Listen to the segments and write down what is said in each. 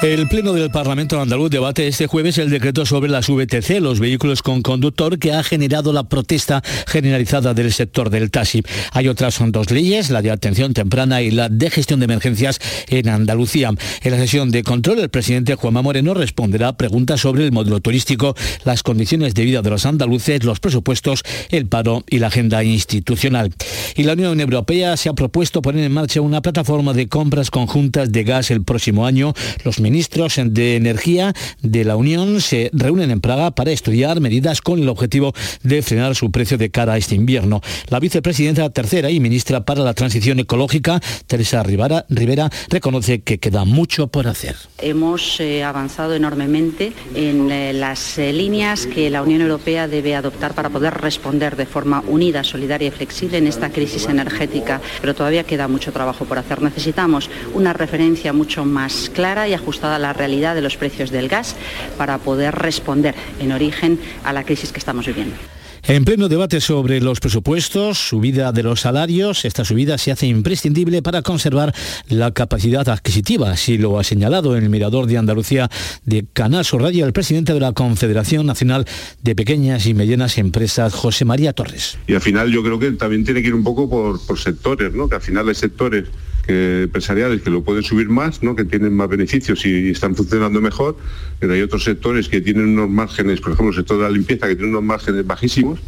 El Pleno del Parlamento andaluz debate este jueves el decreto sobre las VTC, los vehículos con conductor, que ha generado la protesta generalizada del sector del taxi. Hay otras son dos leyes, la de atención temprana y la de gestión de emergencias en Andalucía. En la sesión de control, el presidente Juanma Moreno responderá preguntas sobre el modelo turístico, las condiciones de vida de los andaluces, los presupuestos, el paro y la agenda institucional. Y la Unión Europea se ha propuesto poner en marcha una plataforma de compras conjuntas de gas el próximo año. Los ministros de Energía de la Unión se reúnen en Praga para estudiar medidas con el objetivo de frenar su precio de cara a este invierno. La vicepresidenta tercera y ministra para la Transición Ecológica, Teresa Rivera, Rivera reconoce que queda mucho por hacer. Hemos eh, avanzado enormemente en eh, las eh, líneas que la Unión Europea debe adoptar para poder responder de forma unida, solidaria y flexible en esta crisis energética, pero todavía queda mucho trabajo por hacer. Necesitamos una referencia mucho más clara y ajustada a la realidad de los precios del gas para poder responder en origen a la crisis que estamos viviendo. En pleno debate sobre los presupuestos, subida de los salarios, esta subida se hace imprescindible para conservar la capacidad adquisitiva, así lo ha señalado en el Mirador de Andalucía de Canal Sur Radio el presidente de la Confederación Nacional de Pequeñas y Medianas Empresas, José María Torres. Y al final yo creo que también tiene que ir un poco por, por sectores, ¿no? que al final hay sectores empresariales que lo pueden subir más, ¿no? que tienen más beneficios y están funcionando mejor, pero hay otros sectores que tienen unos márgenes, por ejemplo el sector de la limpieza, que tiene unos márgenes bajísimos,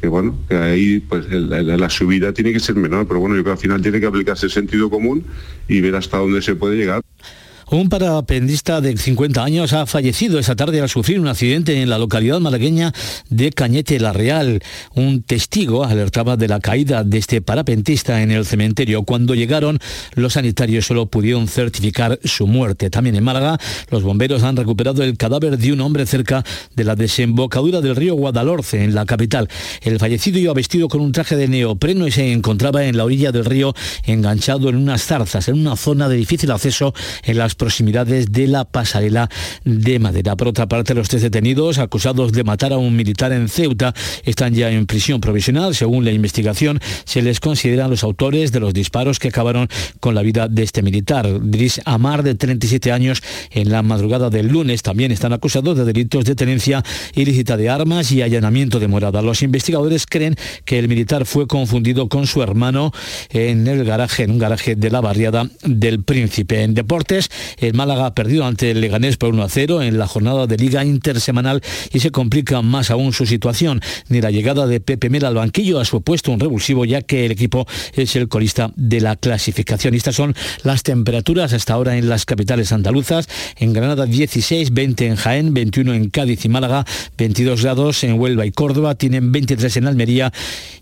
que bueno, que ahí pues la, subida tiene que ser menor, pero bueno, yo creo que al final tiene que aplicarse el sentido común y ver hasta dónde se puede llegar. Un parapendista de 50 años ha fallecido esa tarde al sufrir un accidente en la localidad malagueña de Cañete la Real. Un testigo alertaba de la caída de este parapentista en el cementerio. Cuando llegaron, los sanitarios solo pudieron certificar su muerte. También en Málaga, los bomberos han recuperado el cadáver de un hombre cerca de la desembocadura del río Guadalhorce, en la capital. El fallecido iba vestido con un traje de neopreno y se encontraba en la orilla del río enganchado en unas zarzas, en una zona de difícil acceso en las proximidades de la pasarela de Madera. Por otra parte, los tres detenidos acusados de matar a un militar en Ceuta están ya en prisión provisional. Según la investigación, se les consideran los autores de los disparos que acabaron con la vida de este militar. Dris Amar, de 37 años, en la madrugada del lunes también están acusados de delitos de tenencia ilícita de armas y allanamiento de morada. Los investigadores creen que el militar fue confundido con su hermano en el garaje, en un garaje de la barriada del Príncipe. En deportes, el Málaga ha perdido ante el Leganés por 1 a 0 en la jornada de liga intersemanal y se complica más aún su situación. Ni la llegada de Pepe Mela al banquillo ha supuesto un revulsivo ya que el equipo es el colista de la clasificación. estas son las temperaturas hasta ahora en las capitales andaluzas. En Granada 16, 20 en Jaén, 21 en Cádiz y Málaga, 22 grados en Huelva y Córdoba, tienen 23 en Almería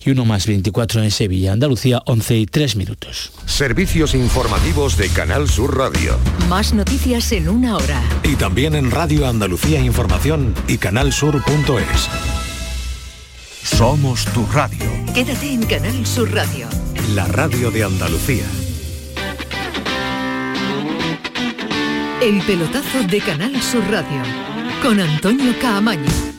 y uno más 24 en Sevilla. Andalucía 11 y 3 minutos. Servicios informativos de Canal Sur Radio. Más noticias en una hora. Y también en Radio Andalucía Información y canalsur.es. Somos tu radio. Quédate en Canal Sur Radio. La radio de Andalucía. El pelotazo de Canal Sur Radio. Con Antonio Caamaño.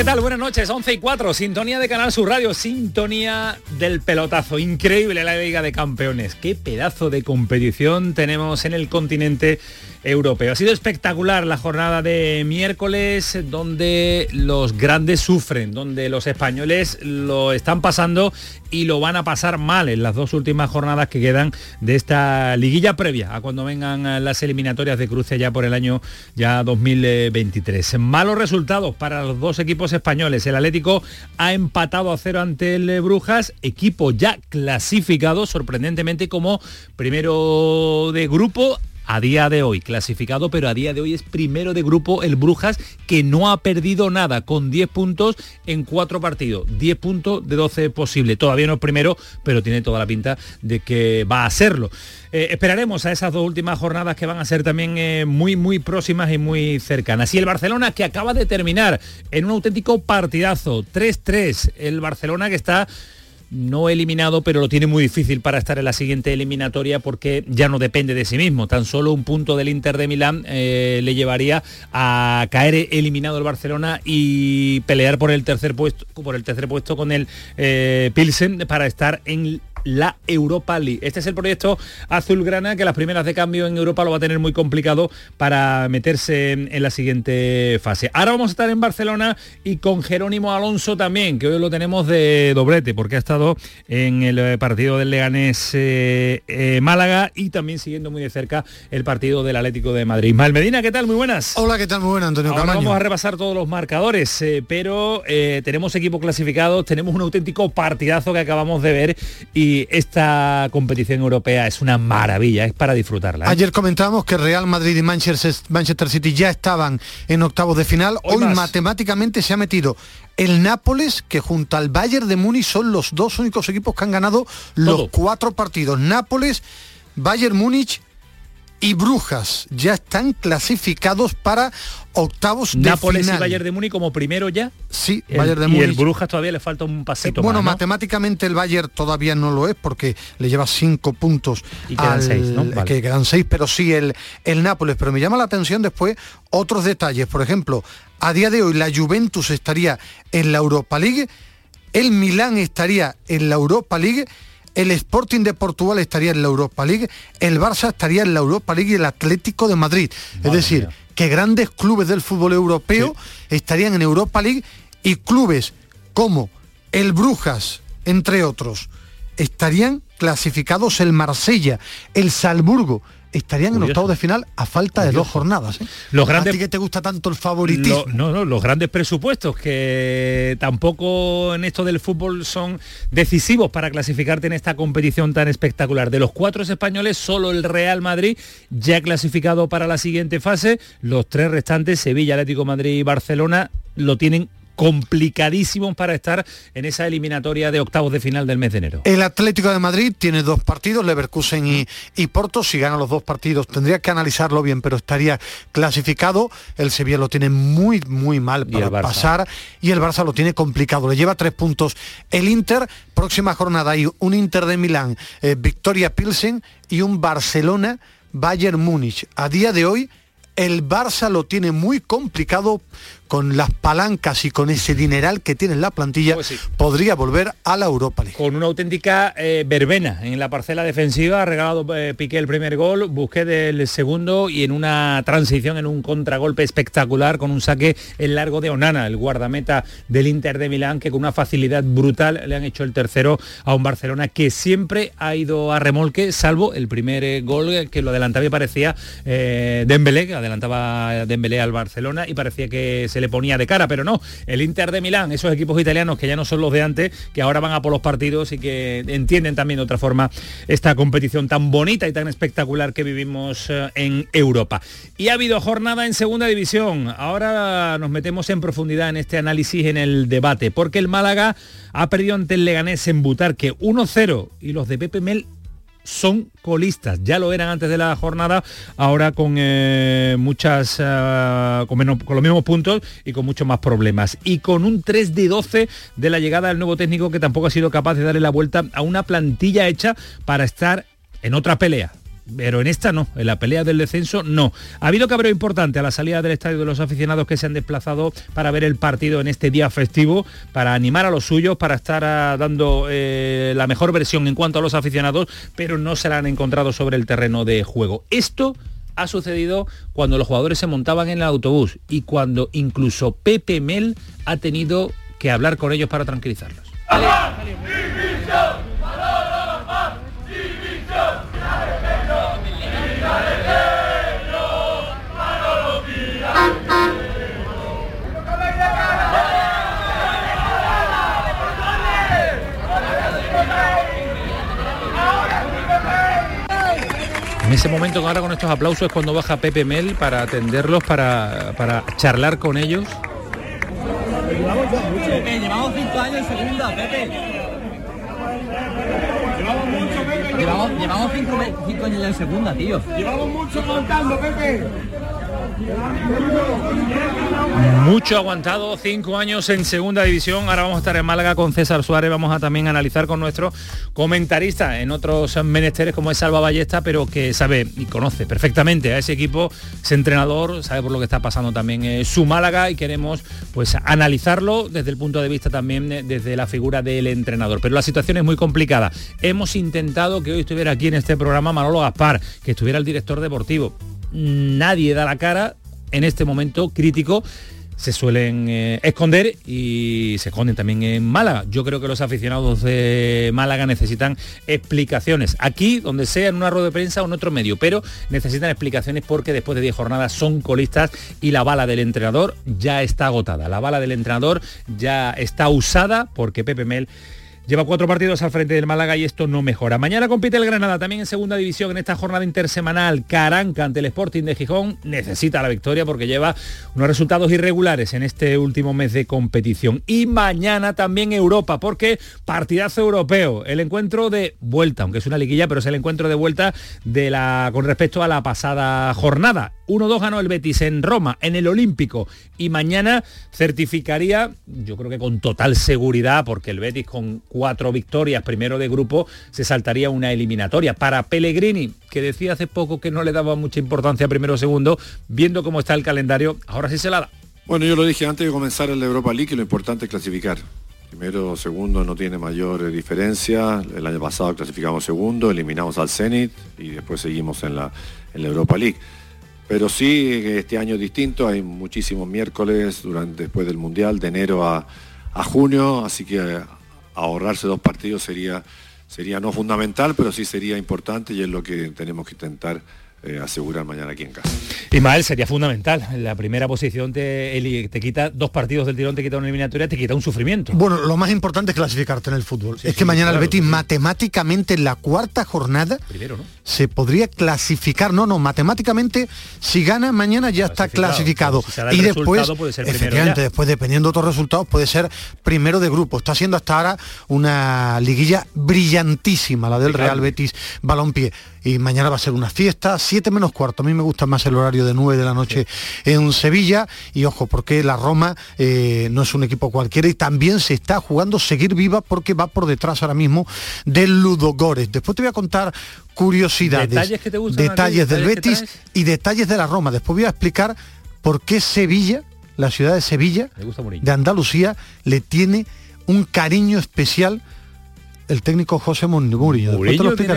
¿Qué tal? Buenas noches, 11 y 4, sintonía de Canal Sur Radio, sintonía del pelotazo, increíble la Liga de Campeones, qué pedazo de competición tenemos en el continente europeo. Ha sido espectacular la jornada de miércoles donde los grandes sufren, donde los españoles lo están pasando y lo van a pasar mal en las dos últimas jornadas que quedan de esta liguilla previa a cuando vengan las eliminatorias de cruce ya por el año ya 2023. Malos resultados para los dos equipos españoles. El Atlético ha empatado a cero ante el Brujas, equipo ya clasificado sorprendentemente como primero de grupo a día de hoy clasificado, pero a día de hoy es primero de grupo el Brujas, que no ha perdido nada, con 10 puntos en 4 partidos, 10 puntos de 12 posible. Todavía no es primero, pero tiene toda la pinta de que va a serlo. Eh, esperaremos a esas dos últimas jornadas que van a ser también eh, muy, muy próximas y muy cercanas. Y el Barcelona que acaba de terminar en un auténtico partidazo, 3-3, el Barcelona que está no eliminado, pero lo tiene muy difícil para estar en la siguiente eliminatoria porque ya no depende de sí mismo. Tan solo un punto del Inter de Milán eh, le llevaría a caer eliminado el Barcelona y pelear por el tercer puesto, por el tercer puesto con el Pilsen para estar en la Europa League. Este es el proyecto azulgrana que las primeras de cambio en Europa lo va a tener muy complicado para meterse en, la siguiente fase. Ahora vamos a estar en Barcelona y con Jerónimo Alonso también, que hoy lo tenemos de doblete porque ha estado en el eh, partido del Leganés eh, eh, Málaga y también siguiendo muy de cerca el partido del Atlético de Madrid. Malmedina, ¿qué tal? Muy buenas. Hola, ¿qué tal? Muy buenas, Antonio Ahora Vamos a repasar todos los marcadores, pero tenemos equipo clasificado, tenemos un auténtico partidazo que acabamos de ver y esta competición europea es una maravilla, es para disfrutarla. ¿eh? Ayer comentábamos que Real Madrid y Manchester, City ya estaban en octavos de final. Hoy, matemáticamente se ha metido el Nápoles, que junto al Bayern de Múnich son los dos únicos equipos que han ganado los cuatro partidos. Nápoles, Bayern Múnich y Brujas ya están clasificados para octavos de Nápoles y Bayern de Múnich como primero ya. Sí, Bayern de Múnich. Y el Brujas todavía le falta un pasito. bueno, matemáticamente el Bayern todavía no lo es porque le lleva cinco puntos. Y quedan seis, ¿no? Que quedan seis, pero sí el, el Nápoles. Pero me llama la atención después otros detalles. Por ejemplo, a día de hoy la Juventus estaría en la Europa League, el Milán estaría en la Europa League el Sporting de Portugal estaría en la Europa League, el Barça estaría en la Europa League y el Atlético de Madrid. es decir, que grandes clubes del fútbol europeo estarían en Europa League y clubes como el Brujas, entre otros, estarían clasificados el Marsella, el Salzburgo, estarían en octavos de final a falta de dos jornadas. ¿eh? Los grandes, ¿A ti que te gusta tanto el favoritismo? no, no, los grandes presupuestos que tampoco en esto del fútbol son decisivos para clasificarte en esta competición tan espectacular. De los cuatro españoles, solo el Real Madrid ya clasificado para la siguiente fase. Los tres restantes, Sevilla, Atlético Madrid y Barcelona, lo tienen complicadísimos para estar en esa eliminatoria de octavos de final del mes de enero. El Atlético de Madrid tiene dos partidos, Leverkusen y, y Porto. Si gana los dos partidos tendría que analizarlo bien, pero estaría clasificado. El Sevilla lo tiene muy, muy mal para pasar y el Barça lo tiene complicado. Le lleva tres puntos. El Inter, próxima jornada hay un Inter de Milán, eh, Victoria Pilsen y un Barcelona. Bayern Múnich. A día de hoy el Barça lo tiene muy complicado con las palancas y con ese dineral que tiene en la plantilla, pues podría volver a la Europa League. Con una auténtica eh, verbena en la parcela defensiva, ha regalado eh, Piqué el primer gol, busqué del segundo y en una transición, en un contragolpe espectacular con un saque en largo de Onana, el guardameta del Inter de Milán, que con una facilidad brutal le han hecho el tercero a un Barcelona que siempre ha ido a remolque, salvo el primer eh, gol que lo adelantaba y parecía Dembélé, que adelantaba Dembélé al Barcelona y parecía que se le ponía de cara, pero no, el Inter de Milán, esos equipos italianos que ya no son los de antes, que ahora van a por los partidos y que entienden también de otra forma esta competición tan bonita y tan espectacular que vivimos eh, en Europa. Y ha habido jornada en segunda división. Ahora nos metemos en profundidad en este análisis, en el debate, porque el Málaga ha perdido ante el Leganés en Butarque 1-0 y los de Pepe Mel son colistas. Ya lo eran antes de la jornada, ahora con eh, muchas, eh, con, con, los mismos puntos y con muchos más problemas. Y con un 3 de 12 de la llegada del nuevo técnico que tampoco ha sido capaz de darle la vuelta a una plantilla hecha para estar en otra pelea pero en esta no, en la pelea del descenso no. Ha habido cabreo importante a la salida del estadio de los aficionados que se han desplazado para ver el partido en este día festivo, para animar a los suyos, para estar ah, dando eh, la mejor versión en cuanto a los aficionados, pero no se la han encontrado sobre el terreno de juego. Esto ha sucedido cuando los jugadores se montaban en el autobús y cuando incluso Pepe Mel ha tenido que hablar con ellos para tranquilizarlos. En ese momento ahora con estos aplausos es cuando baja Pepe Mel para atenderlos, para, para charlar con ellos. Pepe, llevamos cinco años en segunda, Pepe. Llevamos mucho, Pepe. Llevamos, llevamos cinco, cinco años en segunda, tío. Llevamos mucho contando, Pepe. Mucho aguantado, cinco años en segunda división. Ahora vamos a estar en Málaga con César Suárez. Vamos a también analizar con nuestro comentarista en otros menesteres como es Salva Ballesta, pero que sabe y conoce perfectamente a ese equipo, ese entrenador, sabe por lo que está pasando también eh, su Málaga y queremos pues analizarlo desde el punto de vista también eh, desde la figura del entrenador. Pero la situación es muy complicada. Hemos intentado que hoy estuviera aquí en este programa Manolo Gaspar, que estuviera el director deportivo nadie da la cara en este momento crítico se suelen eh, esconder y se esconden también en Málaga. Yo creo que los aficionados de Málaga necesitan explicaciones, aquí, donde sea, en una rueda de prensa o en otro medio, pero necesitan explicaciones porque después de 10 jornadas son colistas y la bala del entrenador ya está agotada. La bala del entrenador ya está usada porque Pepe Mel Lleva cuatro partidos al frente del Málaga y esto no mejora. Mañana compite el Granada también en segunda división en esta jornada intersemanal. Caranca ante el Sporting de Gijón necesita la victoria porque lleva unos resultados irregulares en este último mes de competición. Y mañana también Europa porque partidazo europeo. El encuentro de vuelta, aunque es una liguilla, pero es el encuentro de vuelta de la, con respecto a la pasada jornada. 1-2 ganó el Betis en Roma, en el Olímpico. Y mañana certificaría, yo creo que con total seguridad, porque el Betis con cuatro victorias, primero de grupo, se saltaría una eliminatoria. Para Pellegrini, que decía hace poco que no le daba mucha importancia primero segundo, viendo cómo está el calendario, ahora sí se la da. Bueno, yo lo dije antes de comenzar el Europa League, que lo importante es clasificar. Primero segundo no tiene mayor diferencia. El año pasado clasificamos segundo, eliminamos al Zenit y después seguimos en la, en la Europa League. Pero sí, este año es distinto, hay muchísimos miércoles durante, después del Mundial, de enero a junio, así que ahorrarse dos partidos sería, sería no fundamental, pero sí sería importante y es lo que tenemos que intentar eh, asegurar mañana aquí en casa. Ismael, sería fundamental. La primera posición te, te quita dos partidos del tirón, te quita una eliminatoria, te quita un sufrimiento. Bueno, lo más importante es clasificarte en el fútbol. es que mañana el Betis matemáticamente en la cuarta jornada se podría clasificar. No, no, matemáticamente si gana mañana ya está clasificado. y después, efectivamente, después dependiendo de otros resultados, puede ser primero de grupo. Está siendo hasta ahora una liguilla brillantísima, la del Real Betis Balompié y mañana va a ser una fiesta, 7 menos cuarto. A mí me gusta más el horario de 9 de la noche en Sevilla y ojo, porque la Roma eh, no es un equipo cualquiera y también se está jugando seguir viva porque va por detrás ahora mismo del Ludogores. Después te voy a contar curiosidades, detalles, del Betis y detalles de la Roma. Después voy a explicar por qué Sevilla, la ciudad de Sevilla, de Andalucía, le tiene un cariño especial el técnico José Mourinho.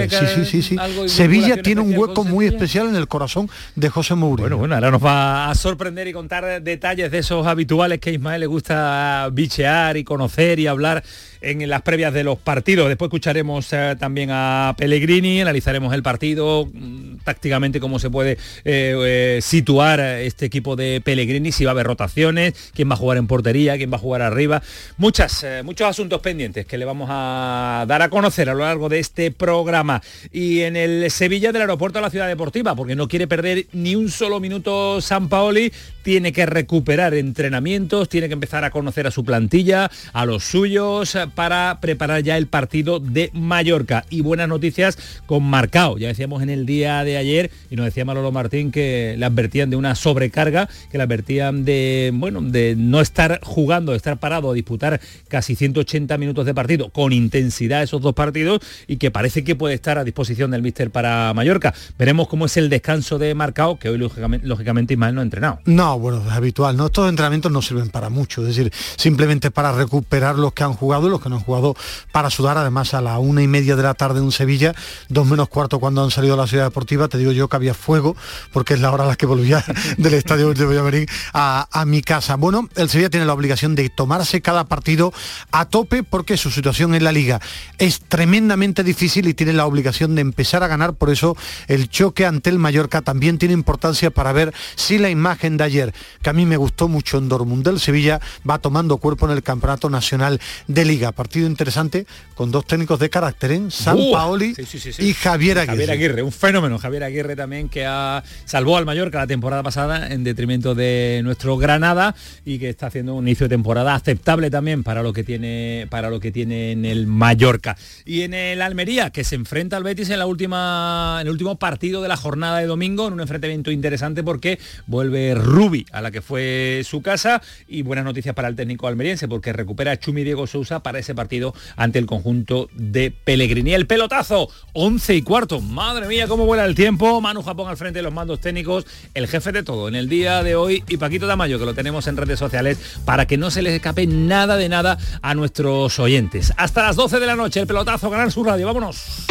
Sí, sí, sí, sí. Sevilla tiene un hueco muy especial en el corazón de José Mourinho. Bueno, bueno, ahora nos va a sorprender y contar detalles de esos habituales que a Ismael le gusta bichear y conocer y hablar en las previas de los partidos. Después escucharemos eh, también a Pellegrini, analizaremos el partido, mm, tácticamente cómo se puede eh, eh, situar este equipo de Pellegrini, si va a haber rotaciones, quién va a jugar en portería, quién va a jugar arriba. Muchas, muchos asuntos pendientes que le vamos a dar a conocer a lo largo de este programa. Y en el Sevilla del aeropuerto a la ciudad deportiva, porque no quiere perder ni un solo minuto San Paoli, tiene que recuperar entrenamientos, tiene que empezar a conocer a su plantilla, a los suyos, para preparar ya el partido de Mallorca. Y buenas noticias con Marcao. Ya decíamos en el día de ayer, y nos decía Manolo Martín que le advertían de una sobrecarga, que le advertían de, bueno, de no estar jugando, de estar parado, a disputar casi 180 minutos de partido con intensidad esos dos partidos y que parece que puede estar a disposición del míster para Mallorca. Veremos cómo es el descanso de Marcao, que hoy lógicamente, lógicamente Ismael no ha entrenado. No, bueno, es habitual. ¿no? Estos entrenamientos no sirven para mucho, es decir, simplemente para recuperar los que han jugado y los que no han jugado para sudar, además a la una y media de la tarde en Sevilla, dos menos cuarto cuando han salido a la ciudad deportiva, te digo yo que había fuego, porque es la hora a la que volvía del estadio de Villamarín a, a mi casa. Bueno, el Sevilla tiene la obligación de tomarse cada partido a tope porque su situación en la liga es tremendamente difícil y tiene la obligación de empezar a ganar, por eso el choque ante el Mallorca también tiene importancia para ver si la imagen de ayer, que a mí me gustó mucho en Dortmund del Sevilla, va tomando cuerpo en el Campeonato Nacional de Liga. Partido interesante con dos técnicos de carácter, en ¿eh? San Paoli y Javier Aguirre. Javier Aguirre, un fenómeno Javier Javier Aguirre también, que ha salvó al Mallorca la temporada pasada en detrimento de nuestro Granada y que está haciendo un inicio de temporada aceptable también para lo que tiene para lo que tiene en el Mallorca. Y en el Almería, que se enfrenta al Betis en la última en el último partido de la jornada de domingo, en un enfrentamiento interesante porque vuelve Rubi a la que fue su casa y buenas noticias para el técnico almeriense porque recupera a Chumi Diego Sousa para ese partido ante el conjunto de Pellegrini. El pelotazo, 11 y cuarto. Madre mía, cómo vuela el tiempo. Manu Japón al frente de los mandos técnicos, el jefe de todo en el día de hoy y Paquito Tamayo, que lo tenemos en redes sociales para que no se les escape nada de nada a nuestros oyentes. Hasta las 12 de la noche, el pelotazo, Canal Sur Radio. Vámonos.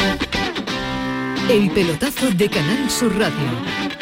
El pelotazo de Canal Sur Radio.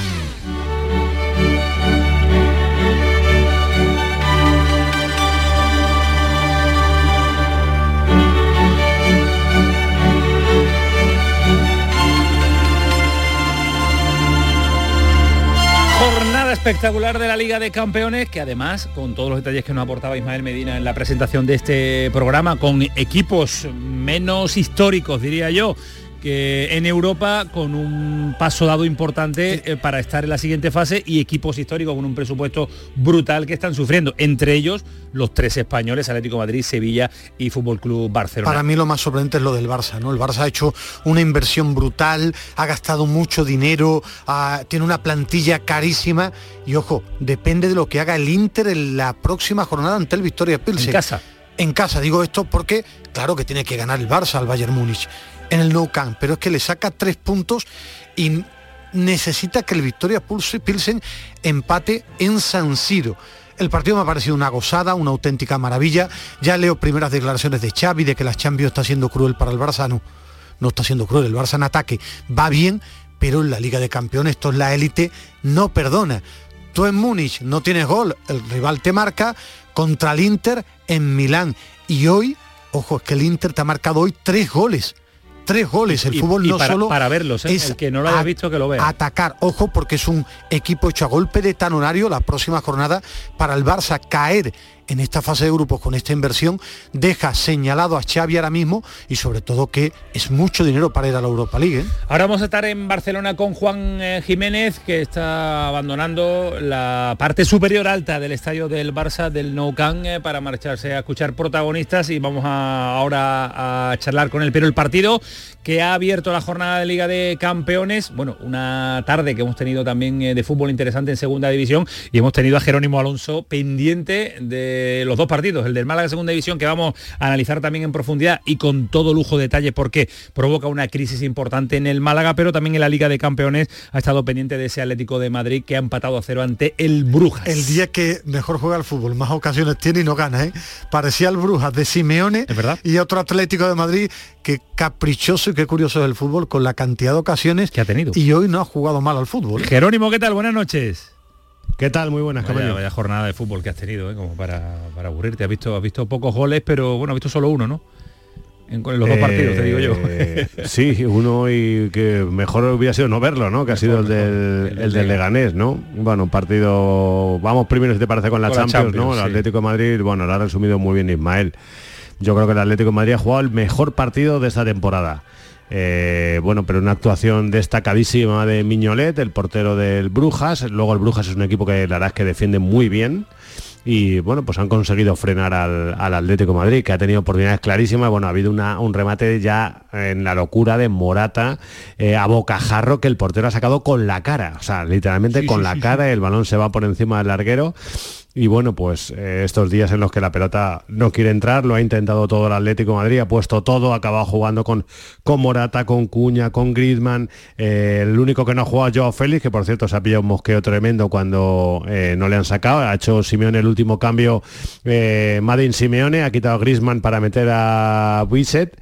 Espectacular de la Liga de Campeones, que además, con todos los detalles que nos aportaba Ismael Medina en la presentación de este programa, con equipos menos históricos, diría yo, que en Europa con un paso dado importante eh, para estar en la siguiente fase y equipos históricos con un presupuesto brutal que están sufriendo, entre ellos los tres españoles, Atlético de Madrid, Sevilla y Fútbol Club Barcelona. Para mí lo más sorprendente es lo del Barça, ¿no? El Barça ha hecho una inversión brutal, ha gastado mucho dinero, tiene una plantilla carísima y ojo, depende de lo que haga el Inter en la próxima jornada ante el Victoria Pilsen. En casa. En casa, digo esto porque claro que tiene que ganar el Barça al Bayern Múnich en el Nou Camp, pero es que le saca tres puntos y necesita que el Victoria Pilsen empate en San Siro. El partido me ha parecido una gozada, una auténtica maravilla. Ya leo primeras declaraciones de Xavi de que la Champions está siendo cruel para el Barça. No, no está siendo cruel. El Barça en ataque va bien, pero en la Liga de Campeones, esto es la élite, no perdona. Tú en Múnich no tienes gol, el rival te marca contra el Inter en Milán. Y hoy, ojo, es que el Inter te ha marcado hoy tres goles. Tres goles. El Y- fútbol y no para- solo para verlos, ¿eh? es El que no lo haya visto, que lo vea. Atacar, ojo, porque es un equipo hecho a golpe de tanonario la próxima jornada para el Barça caer en esta fase de grupos con esta inversión deja señalado a Xavi ahora mismo y sobre todo que es mucho dinero para ir a la Europa League. ¿eh? Ahora vamos a estar en Barcelona con Juan eh, Jiménez, que está abandonando la parte superior alta del estadio del Barça, del Nou Camp, eh, para marcharse a escuchar protagonistas y vamos a, ahora a charlar con él. Pero el partido que ha abierto la jornada de Liga de Campeones, bueno, una tarde que hemos tenido también de fútbol interesante en Segunda División y hemos tenido a Jerónimo Alonso pendiente de de los dos partidos, el del Málaga Segunda División, que vamos a analizar también en profundidad y con todo lujo de detalles porque provoca una crisis importante en el Málaga, pero también en la Liga de Campeones ha estado pendiente de ese Atlético de Madrid que ha empatado a cero ante el Brujas. El día que mejor juega el fútbol, más ocasiones tiene y no gana, ¿eh? Parecía el Brujas de Simeone y otro Atlético de Madrid que caprichoso y qué curioso es el fútbol con la cantidad de ocasiones que ha tenido. Y hoy no ha jugado mal al fútbol. ¿eh? Jerónimo, ¿qué tal? Buenas noches. ¿Qué tal? Muy buenas, vaya, vaya jornada de fútbol que has tenido, ¿eh? como para, para aburrirte. Has visto, has visto pocos goles, pero bueno, has visto solo uno, ¿no? En, los dos partidos, te digo yo. Eh, sí, uno y que mejor hubiera sido no verlo, ¿no? Que ha sido el del, el, del Leganés, ¿no? Bueno, un partido, vamos primero si te parece con la, Champions, ¿no? El Atlético de Madrid, bueno, lo ha resumido muy bien Ismael. Yo creo que el Atlético de Madrid ha jugado el mejor partido de esta temporada. Eh, bueno, pero una actuación destacadísima de Miñolet, el portero del Brujas. Luego el Brujas es un equipo que la verdad es que defiende muy bien y bueno, pues han conseguido frenar al, Atlético Madrid, que ha tenido oportunidades clarísimas. Bueno, ha habido un remate ya en la locura de Morata eh, a bocajarro que el portero ha sacado con la cara, o sea, literalmente con la cara, el balón se va por encima del larguero y bueno, pues eh, estos días en los que la pelota no quiere entrar, lo ha intentado todo el Atlético Madrid, ha puesto todo, ha acabado jugando con, con Morata, con Cuña, con Griezmann. Eh, el único que no ha jugado es Joao Félix, que por cierto se ha pillado un mosqueo tremendo cuando eh, no le han sacado. Ha hecho Simeone el último cambio, Madin Simeone, ha quitado a Griezmann para meter a Buiset,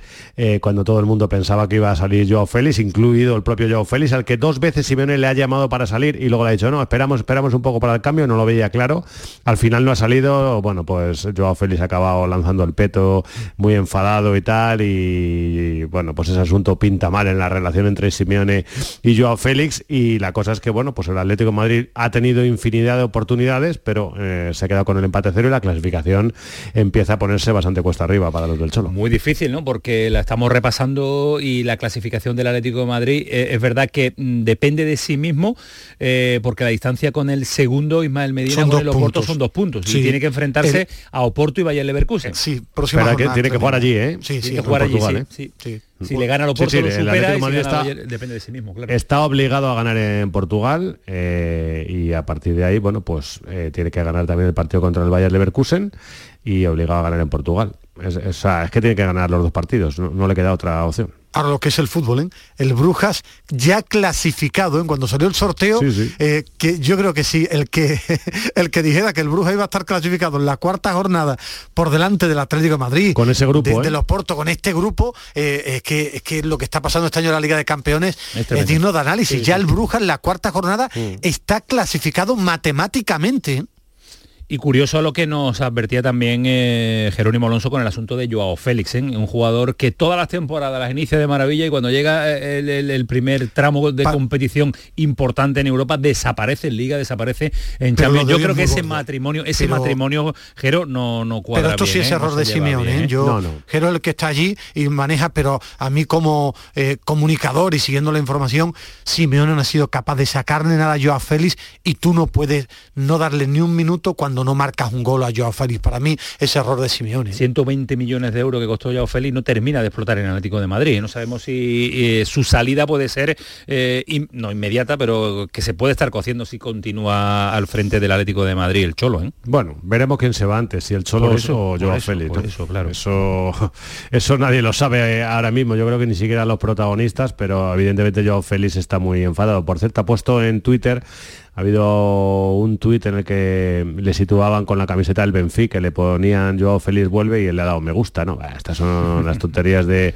cuando todo el mundo pensaba que iba a salir Joao Félix, incluido el propio Joao Félix, al que dos veces Simeone le ha llamado para salir y luego le ha dicho, no, esperamos, esperamos un poco para el cambio, no lo veía claro al final no ha salido, bueno, pues Joao Félix ha acabado lanzando el peto muy enfadado y tal, y, bueno, pues ese asunto pinta mal en la relación entre Simeone y Joao Félix, y la cosa es que, bueno, pues el Atlético de Madrid ha tenido infinidad de oportunidades, pero eh, se ha quedado con el empate cero y la clasificación empieza a ponerse bastante cuesta arriba para los del Cholo. Muy difícil, ¿no? Porque la estamos repasando y la clasificación del Atlético de Madrid eh, es verdad que mm, depende de sí mismo, eh, porque la distancia con el segundo Ismael Medina con el Oporto son dos puntos y tiene que enfrentarse a Oporto y Bayer Leverkusen. Sí, próxima que tiene que jugar allí, ¿eh? Sí, sí, que jugar allí, sí, sí. Si le gana al Oporto lo supera y si está, depende de sí mismo, claro. Está obligado a ganar en Portugal eh, y a partir de ahí, bueno, pues eh, tiene que ganar también el partido contra el Bayer Leverkusen y obligado a ganar en Portugal. Es, es, es que tiene que ganar los dos partidos, no le queda otra opción ahora lo que es el fútbol, ¿eh? el Brujas ya clasificado, ¿eh? cuando salió el sorteo, eh, que yo creo que sí, el que, el que dijera que el Brujas iba a estar clasificado en la cuarta jornada por delante del Atlético de Madrid, con ese grupo, de, de los Porto, con este grupo, es que, es, que, lo que está pasando este año en la Liga de Campeones es, digno de análisis. ya el Brujas en la cuarta jornada mm. está clasificado matemáticamente. Y curioso lo que nos advertía también eh, Jerónimo Alonso con el asunto de Joao Félix, ¿eh? un jugador que todas las temporadas las inicia de maravilla y cuando llega eh, el, primer tramo de competición importante en Europa desaparece en Liga, desaparece en Champions. Yo creo que ese matrimonio, ese matrimonio, Jero, no, no cuadra Pero esto sí es error de Simeone. Yo, Jero el que está allí y maneja, pero a mí como comunicador y siguiendo la información, Simeone no ha sido capaz de sacarle nada a Joao Félix y tú no puedes no darle ni un minuto cuando no marcas un gol a Joao Félix. Para mí es error de Simeone. 120 millones de euros que costó Joao Félix no termina de explotar en el Atlético de Madrid. No sabemos si eh, su salida puede ser, eh, no inmediata, pero que se puede estar cociendo si continúa al frente del Atlético de Madrid el Cholo. ¿eh? Bueno, veremos quién se va antes, si el Cholo o Joao Félix. eso, claro. Eso, eso nadie lo sabe ahora mismo. Yo creo que ni siquiera los protagonistas, pero evidentemente Joao Félix está muy enfadado. Por cierto, ha puesto en Twitter ha habido un tuit en el que le situaban con la camiseta del Benfica, que le ponían Joao Félix vuelve y él le ha dado me gusta, ¿no? Estas son las tonterías de,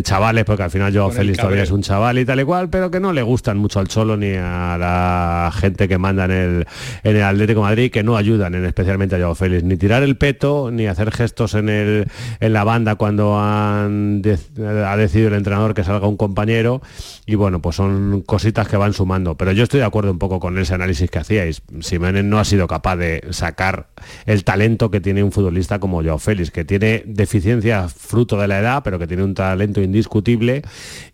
chavales, porque al final Joao Félix todavía es un chaval y tal y cual, pero que no le gustan mucho al Cholo ni a la gente que manda en el, en el Atlético Madrid, que no ayudan en especialmente a Joao Félix, ni tirar el peto, ni hacer gestos en, el, en la banda cuando han ha decidido el entrenador que salga un compañero, y bueno, pues son cositas que van sumando, pero yo estoy de acuerdo un poco con ese análisis que hacíais. Simeone no ha sido capaz de sacar el talento que tiene un futbolista como Joao Félix, que tiene deficiencia fruto de la edad, pero que tiene un talento indiscutible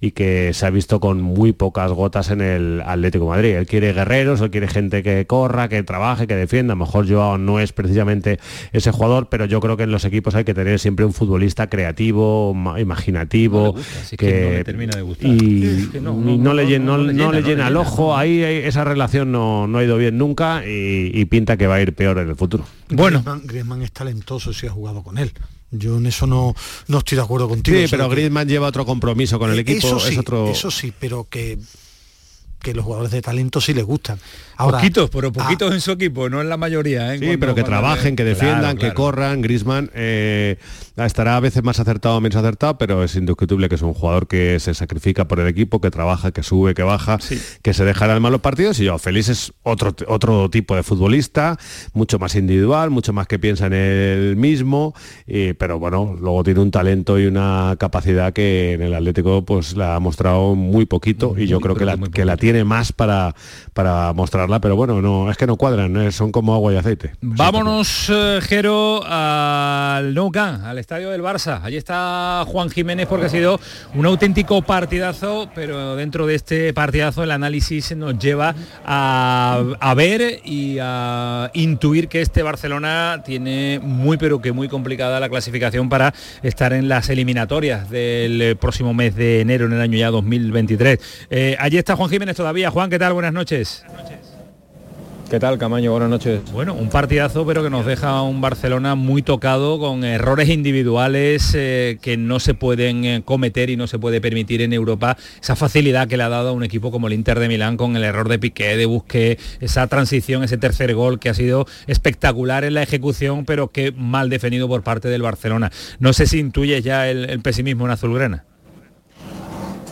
y que se ha visto con muy pocas gotas en el Atlético Madrid. Él quiere guerreros, él quiere gente que corra, que trabaje, que defienda. A lo mejor Joao no es precisamente ese jugador, pero yo creo que en los equipos hay que tener siempre un futbolista creativo, imaginativo, que, termina de y, no, le, llena, el ojo. Ahí esa relación no no, no ha ido bien nunca y, pinta que va a ir peor en el futuro. Bueno, Griezmann, es talentoso si ha jugado con él. Yo en eso no, no estoy de acuerdo contigo. Sí, pero Griezmann lleva otro compromiso con el equipo. Eso otro... eso sí, pero que que los jugadores de talento sí les gustan. poquitos, pero poquitos en su equipo, no en la mayoría. ¿eh? Sí, pero que trabajen, que defiendan, que corran. Grisman eh, estará a veces más acertado o menos acertado, pero es indiscutible que es un jugador que se sacrifica por el equipo, que trabaja, que sube, que baja, que se deja en malos partidos. Y yo, Feliz es otro, otro tipo de futbolista, mucho más individual, mucho más que piensa en él mismo, pero bueno, luego tiene un talento y una capacidad que en el Atlético pues la ha mostrado muy poquito y yo creo que la, que la tiene más para, para mostrarla, pero bueno, no, es que no cuadran, son como agua y aceite. Vámonos, eh, Jero, al Nou al estadio del Barça. Allí está Juan Jiménez porque ha sido un auténtico partidazo, pero dentro de este partidazo el análisis nos lleva a, a ver y a intuir que este Barcelona tiene muy pero que muy complicada la clasificación para estar en las eliminatorias del próximo mes de enero en el año ya 2023. Eh, allí está Juan Jiménez todavía. Juan, ¿qué tal? Buenas noches. ¿Qué tal, Camaño? Buenas noches. Bueno, un partidazo, pero que nos deja un Barcelona muy tocado, con errores individuales eh, que no se pueden eh, cometer y no se puede permitir en Europa. Esa facilidad que le ha dado a un equipo como el Inter de Milán con el error de Piqué, de Busqué, esa transición, ese tercer gol que ha sido espectacular en la ejecución, pero que mal definido por parte del Barcelona. No sé si intuyes ya el, el pesimismo en Azulgrana.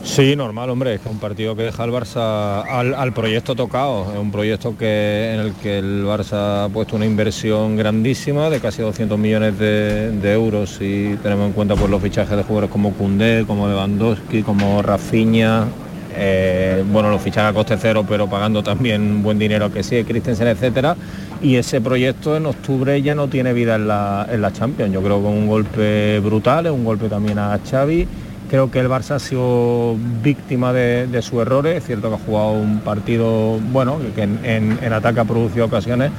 Sí, normal, hombre, es un partido que deja al Barça al, proyecto tocado, es un proyecto que, en el que el Barça ha puesto una inversión grandísima de casi 200 millones de, euros y tenemos en cuenta pues, los fichajes de jugadores como Koundé, como Lewandowski, como Rafinha, eh, bueno, los fichajes a coste cero, pero pagando también buen dinero que sí, Christensen, etcétera. Y ese proyecto en octubre ya no tiene vida en la, en la Champions. Yo creo que un golpe brutal, es un golpe también a Xavi Creo que el Barça ha sido víctima de, sus errores. Es cierto que ha jugado un partido, bueno, que en, ataque ha producido ocasiones,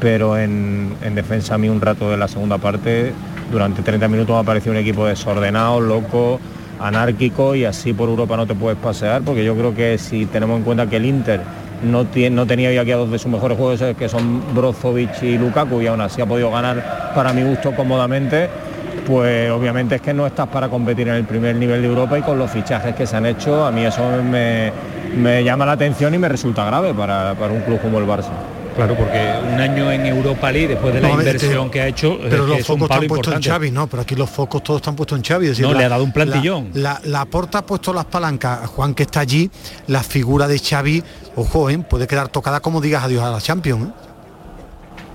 pero en, defensa a mí un rato de la segunda parte, durante 30 minutos me ha parecido un equipo desordenado, loco, anárquico y así por Europa no te puedes pasear, porque yo creo que si tenemos en cuenta que el Inter no, tenía hoy aquí a dos de sus mejores juegos, que son Brozovic y Lukaku, y aún así ha podido ganar para mi gusto cómodamente pues obviamente es que no estás para competir en el primer nivel de Europa y con los fichajes que se han hecho, a mí eso me, llama la atención y me resulta grave para, un club como el Barça. Claro, porque un año en Europa League después de la inversión que ha hecho. Pero los focos están puestos en Xavi, no, pero aquí los focos todos están puestos en Xavi. no, le ha dado un plantillón. La, la, porta ha puesto las palancas, Juan que está allí, la figura de Xavi, ojo, ¿eh? puede quedar tocada como digas adiós a la Champions. ¿eh?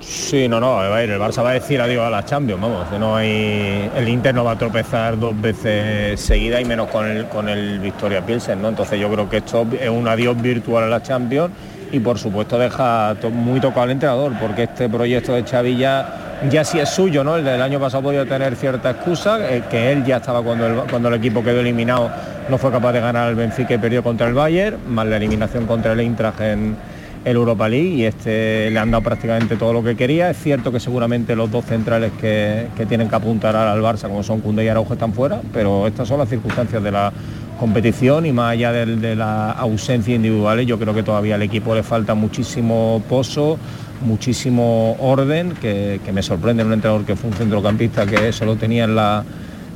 Sí, no, no, el Barça va a decir adiós a la Champions, vamos, no hay. El Inter no va a tropezar dos veces seguida y menos con el con el Victoria Pilsen, ¿no? Entonces yo creo que esto es un adiós virtual a la Champions y por supuesto deja muy tocado al entrenador, porque este proyecto de Xavi ya, ya sí es suyo, ¿no? El del año pasado podía tener cierta excusa, eh, que él ya estaba cuando el, cuando el equipo quedó eliminado, no fue capaz de ganar al Benfica y perdió contra el Bayern, más la eliminación contra el Eintracht en el Europa League y este le han dado prácticamente todo lo que quería. Es cierto que seguramente los dos centrales que, tienen que apuntar al Barça, como son Cunde y Araujo, están fuera, pero estas son las circunstancias de la competición y más allá de, la ausencia individual, yo creo que todavía al equipo le falta muchísimo pozo, muchísimo orden, que, que me sorprende un entrenador que fue un centrocampista que eso lo tenía en la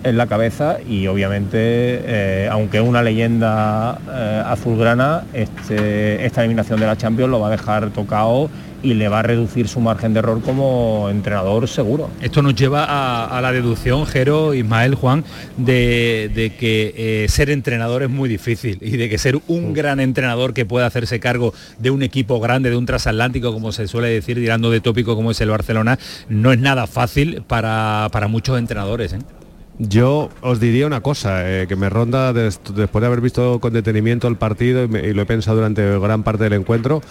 en la cabeza y obviamente, eh, aunque una leyenda eh, azulgrana, este, esta eliminación de la Champions lo va a dejar tocado y le va a reducir su margen de error como entrenador seguro. Esto nos lleva a, la deducción, Jero, Ismael, Juan, de, que eh, ser entrenador es muy difícil y de que ser un gran entrenador que pueda hacerse cargo de un equipo grande, de un transatlántico, como se suele decir, tirando de tópico como es el Barcelona, no es nada fácil para, para muchos entrenadores. Yo os diría una cosa, eh, que me ronda después de haber visto con detenimiento el partido y, lo he pensado durante gran parte del encuentro.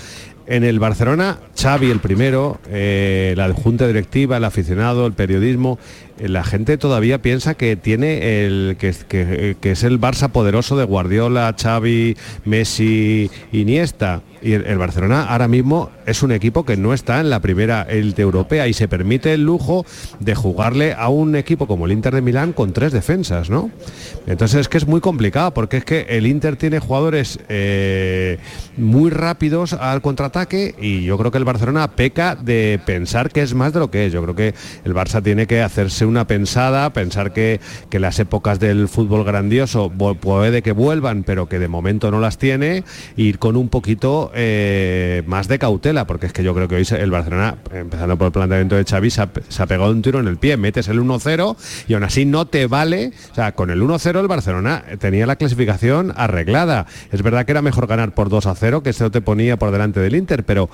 En el Barcelona, Xavi el primero, eh, la junta directiva, el aficionado, el periodismo, la gente todavía piensa que tiene el que, que es el Barça poderoso de Guardiola, Xavi, Messi, Iniesta y el, Barcelona ahora mismo es un equipo que no está en la primera élite europea y se permite el lujo de jugarle a un equipo como el Inter de Milán con tres defensas, ¿no? Entonces es que es muy complicado porque es que el Inter tiene jugadores eh, muy rápidos al contraataque y yo creo que el Barcelona peca de pensar que es más de lo que es. Yo creo que el Barça tiene que hacerse una pensada, pensar que, que las épocas del fútbol grandioso puede que vuelvan, pero que de momento no las tiene, ir con un poquito eh, más de cautela, porque es que yo creo que hoy el Barcelona, empezando por el planteamiento de Xavi, se ha, pegado un tiro en el pie, metes el 1-0 y aún así no te vale, o sea, con el 1-0 el Barcelona tenía la clasificación arreglada. Es verdad que era mejor ganar por 2-0, que eso te ponía por delante del Inter, pero,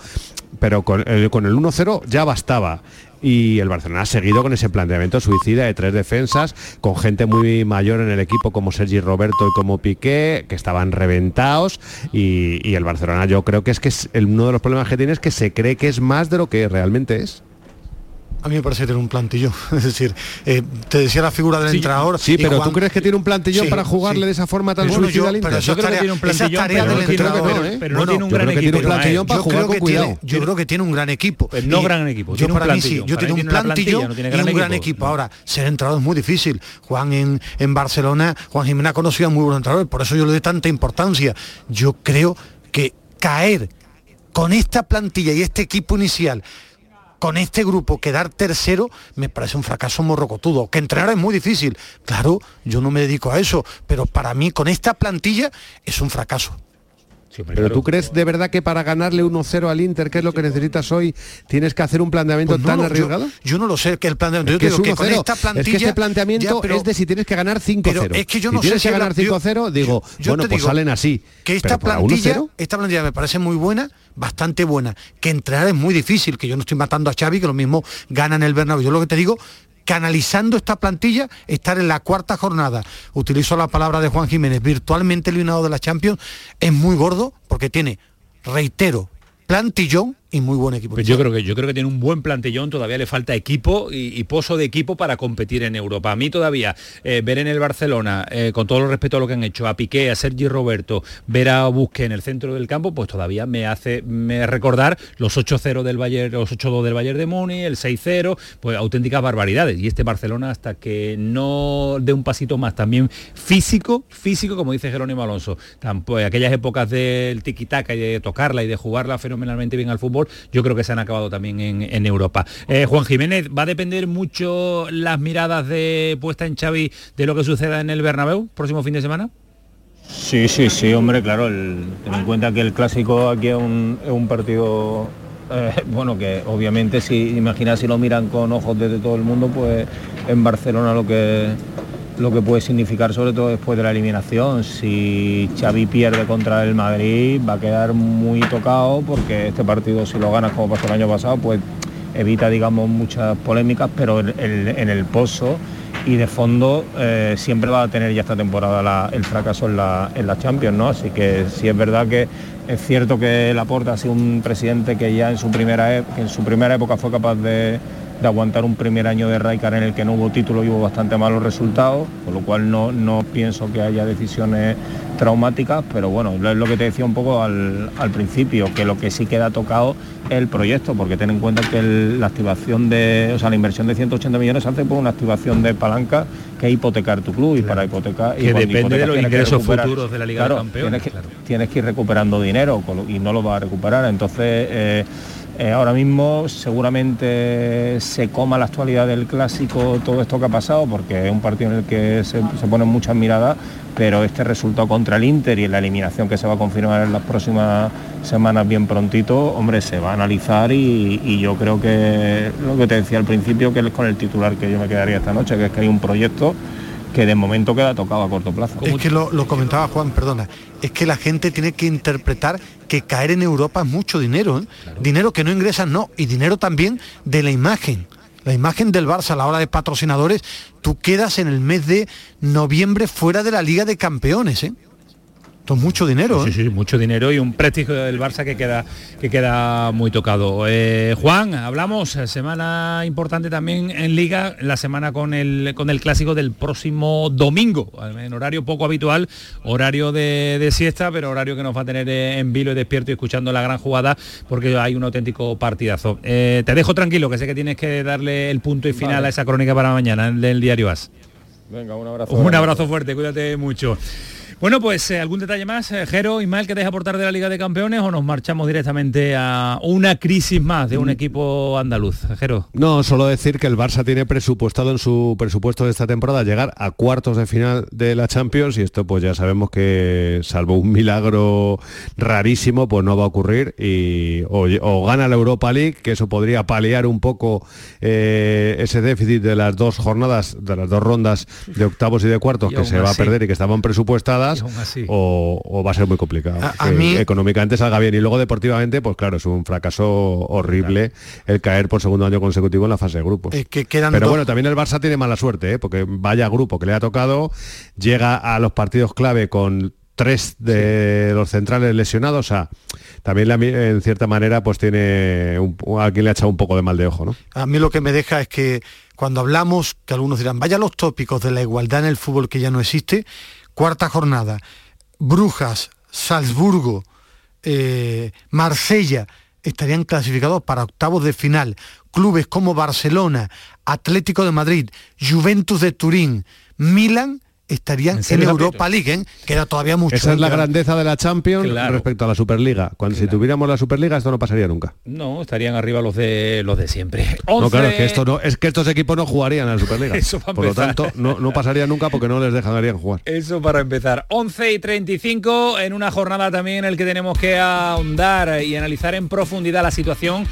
pero con el, con el 1-0 ya bastaba y el Barcelona ha seguido con ese planteamiento suicida de tres defensas, con gente muy mayor en el equipo como Sergi Roberto y como Piqué, que estaban reventados y, el Barcelona yo creo que es que es uno de los problemas que tiene es que se cree que es más de lo que realmente es. A mí me parece tener un plantillón. Es decir, eh, te decía la figura del entrenador. Sí, pero ¿tú crees que tiene un plantillón para jugarle de esa forma tan bueno, suicida yo, Pero yo creo que tiene un plantillón, pero, del entrenador, pero, no tiene un gran equipo. para jugar con cuidado. yo creo que tiene un gran equipo. Pues no gran equipo. Yo para mí sí, yo tengo un plantillón y un gran equipo. Ahora, ser entrenador es muy difícil. Juan en, en Barcelona, Juan Jiménez ha conocido a muy buenos entrenadores, por eso yo le doy tanta importancia. Yo creo que caer con esta plantilla y este equipo inicial con este grupo quedar tercero me parece un fracaso morrocotudo. Que entrenar es muy difícil. Claro, yo no me dedico a eso, pero para mí con esta plantilla es un fracaso. Pero tú crees de verdad que para ganarle 1-0 al Inter, que es lo que necesitas hoy, tienes que hacer un planteamiento pues tan arriesgado? Yo, no lo sé, que el planteamiento es que, con esta plantilla, es que este planteamiento es de si tienes que ganar 5-0. Es que yo no si tienes que ganar 5-0, digo, bueno, pues salen así. Que esta plantilla, esta plantilla me parece muy buena, bastante buena. Que entrenar es muy difícil, que yo no estoy matando a Xavi, que lo mismo gana en el Bernabéu. Yo lo que te digo canalizando esta plantilla, estar en la cuarta jornada, utilizo la palabra de Juan Jiménez, virtualmente eliminado de la Champions, es muy gordo porque tiene, reitero, plantillón y muy buen equipo. Pues yo creo que yo creo que tiene un buen plantillón, todavía le falta equipo y, pozo de equipo para competir en Europa. A mí todavía eh, ver en el Barcelona, eh, con todo el respeto a lo que han hecho, a Piqué, a Sergi Roberto, ver a Busque en el centro del campo, pues todavía me hace me recordar los 8-0 del Bayern, los 8-2 del Bayern de Muni, el 6-0, pues auténticas barbaridades. Y este Barcelona hasta que no dé un pasito más también físico, físico, como dice Jerónimo Alonso, pues, aquellas épocas del tiki-taka y de tocarla y de jugarla fenomenalmente bien al fútbol yo creo que se han acabado también en, Europa. Eh, Juan Jiménez, ¿va a depender mucho las miradas de puesta en Xavi de lo que suceda en el Bernabéu próximo fin de semana? Sí, sí, sí, hombre, claro, ten en cuenta que el clásico aquí es un, partido eh, bueno, que obviamente si imagina si lo miran con ojos desde todo el mundo, pues en Barcelona lo que lo que puede significar sobre todo después de la eliminación. Si Xavi pierde contra el Madrid va a quedar muy tocado porque este partido si lo ganas como pasó el año pasado pues evita digamos muchas polémicas pero en, el pozo y de fondo eh, siempre va a tener ya esta temporada el fracaso en la, en la Champions, ¿no? Así que sí es verdad que es cierto que Laporta ha sido un presidente que ya en su primera, que en su primera época fue capaz de de aguantar un primer año de Raikar en el que no hubo título y hubo bastante malos resultados, con lo cual no, no pienso que haya decisiones traumáticas, pero bueno, es lo que te decía un poco al, principio, que lo que sí queda tocado es el proyecto, porque ten en cuenta que la activación de, o sea, la inversión de 180 millones hace por una activación de palanca que es hipotecar tu club y para hipotecar... Que depende de los ingresos futuros de la Liga de Campeones. Tienes que, tienes que ir recuperando dinero y no lo vas a recuperar, entonces... Eh, eh, ahora mismo seguramente se coma la actualidad del clásico todo esto que ha pasado, porque es un partido en el que se, ponen muchas miradas, pero este resultado contra el Inter y la eliminación que se va a confirmar en las próximas semanas bien prontito, hombre, se va a analizar y, yo creo que lo que te decía al principio, que es con el titular que yo me quedaría esta noche, que es que hay un proyecto que de momento queda tocado a corto plazo. Es que lo, comentaba Juan, perdona, es que la gente tiene que interpretar que caer en Europa es mucho dinero, ¿eh? dinero que no ingresan, no, y dinero también de la imagen. La imagen del Barça a la hora de patrocinadores, tú quedas en el mes de noviembre fuera de la Liga de Campeones. ¿eh? Esto es mucho dinero. Sí, ¿eh? sí, mucho dinero y un prestigio del Barça que queda, que queda muy tocado. Eh, Juan, hablamos, eh, semana importante también en Liga, la semana con el, con el clásico del próximo domingo, en horario poco habitual, horario de, de siesta, pero horario que nos va a tener en vilo y despierto y escuchando la gran jugada, porque hay un auténtico partidazo. te dejo tranquilo, que sé que tienes que darle el punto y final vale. a esa crónica para mañana del diario AS. Venga, un abrazo. Un abrazo fuerte, cuídate mucho. Bueno, pues eh, algún detalle más, eh, Jero, Ismael, que deja aportar de la Liga de Campeones o nos marchamos directamente a una crisis más de un equipo andaluz, Jero. No, solo decir que el Barça tiene presupuestado en su presupuesto de esta temporada llegar a cuartos de final de la Champions y esto pues ya sabemos que salvo un milagro rarísimo pues no va a ocurrir y o, o gana la Europa League, que eso podría paliar un poco eh, ese déficit de las dos jornadas, de las dos rondas de octavos y de cuartos Y que se va a perder y que estaban presupuestadas Así. o, o va a ser muy complicado. A- mí- económicamente salga bien y luego deportivamente, pues claro, es un fracaso horrible el caer por segundo año consecutivo en la fase de grupos. Es que quedan Pero dos- bueno, también el Barça tiene mala suerte, ¿eh? porque vaya grupo que le ha tocado, llega a los partidos clave con tres de los centrales lesionados, o sea, también la- en cierta manera pues tiene un, a quien le ha echado un poco de mal de ojo, ¿no? A mí lo que me deja es que cuando hablamos, que algunos dirán, vaya los tópicos de la igualdad en el fútbol que ya no existe, cuarta jornada, Brujas, Salzburgo, eh, Marsella estarían clasificados para octavos de final. Clubes como Barcelona, Atlético de Madrid, Juventus de Turín, Milan estarían ¿En en, Europa League, ¿eh? queda todavía mucho. Esa es la grandeza de la Champions Claro. respecto a la Superliga. Cuando si tuviéramos la Superliga esto no pasaría nunca. No, estarían arriba los de los de siempre. No, claro, 11 es que esto no, es que estos equipos no jugarían a la Superliga. Eso para Por lo tanto, no, no pasaría nunca porque no les dejarían jugar. Eso para empezar. 11 y 35 en una jornada también en el que tenemos que ahondar y analizar en profundidad la situación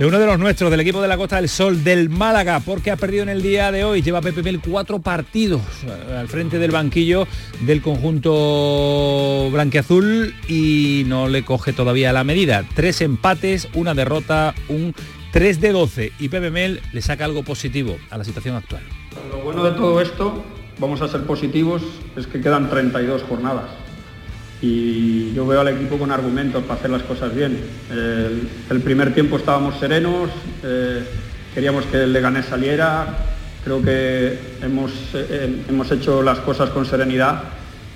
de uno de los nuestros, del equipo de la Costa del Sol, del Málaga, porque ha perdido en el día de hoy. Lleva Pepe Mel cuatro partidos eh, al frente del banquillo del conjunto blanqueazul y no le coge todavía la medida. Tres empates, una derrota, un 3 de 12 y Pepe Mel le saca algo positivo a la situación actual. Lo bueno de todo esto, vamos a ser positivos, es que quedan 32 jornadas. Y yo veo al equipo con argumentos para hacer las cosas bien. El, primer tiempo estábamos serenos, eh, queríamos que el Leganés saliera, creo que hemos, eh, hemos hecho las cosas con serenidad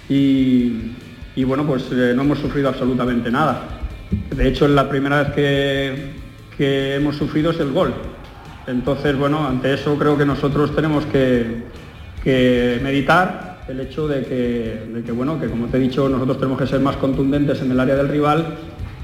y, y bueno, pues eh, no hemos sufrido absolutamente nada. De hecho, la primera vez que, que hemos sufrido es el gol. Entonces, bueno, ante eso creo que nosotros tenemos que, que meditar el hecho de que, de que, bueno, que como te he dicho, nosotros tenemos que ser más contundentes en el área del rival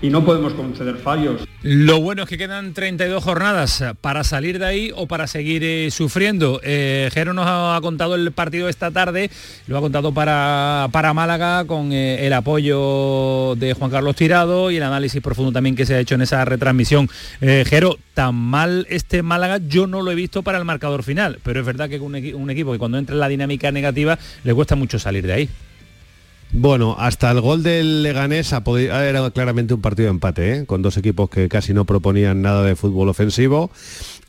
y no podemos conceder fallos. Lo bueno es que quedan 32 jornadas para salir de ahí o para seguir eh, sufriendo. Eh, Jero nos ha contado el partido esta tarde, lo ha contado para, para Málaga con eh, el apoyo de Juan Carlos Tirado y el análisis profundo también que se ha hecho en esa retransmisión. Eh, Jero, tan mal este Málaga yo no lo he visto para el marcador final, pero es verdad que un, un equipo que cuando entra en la dinámica negativa le cuesta mucho salir de ahí. Bueno, hasta el gol del Leganés era claramente un partido de empate, ¿eh? con dos equipos que casi no proponían nada de fútbol ofensivo.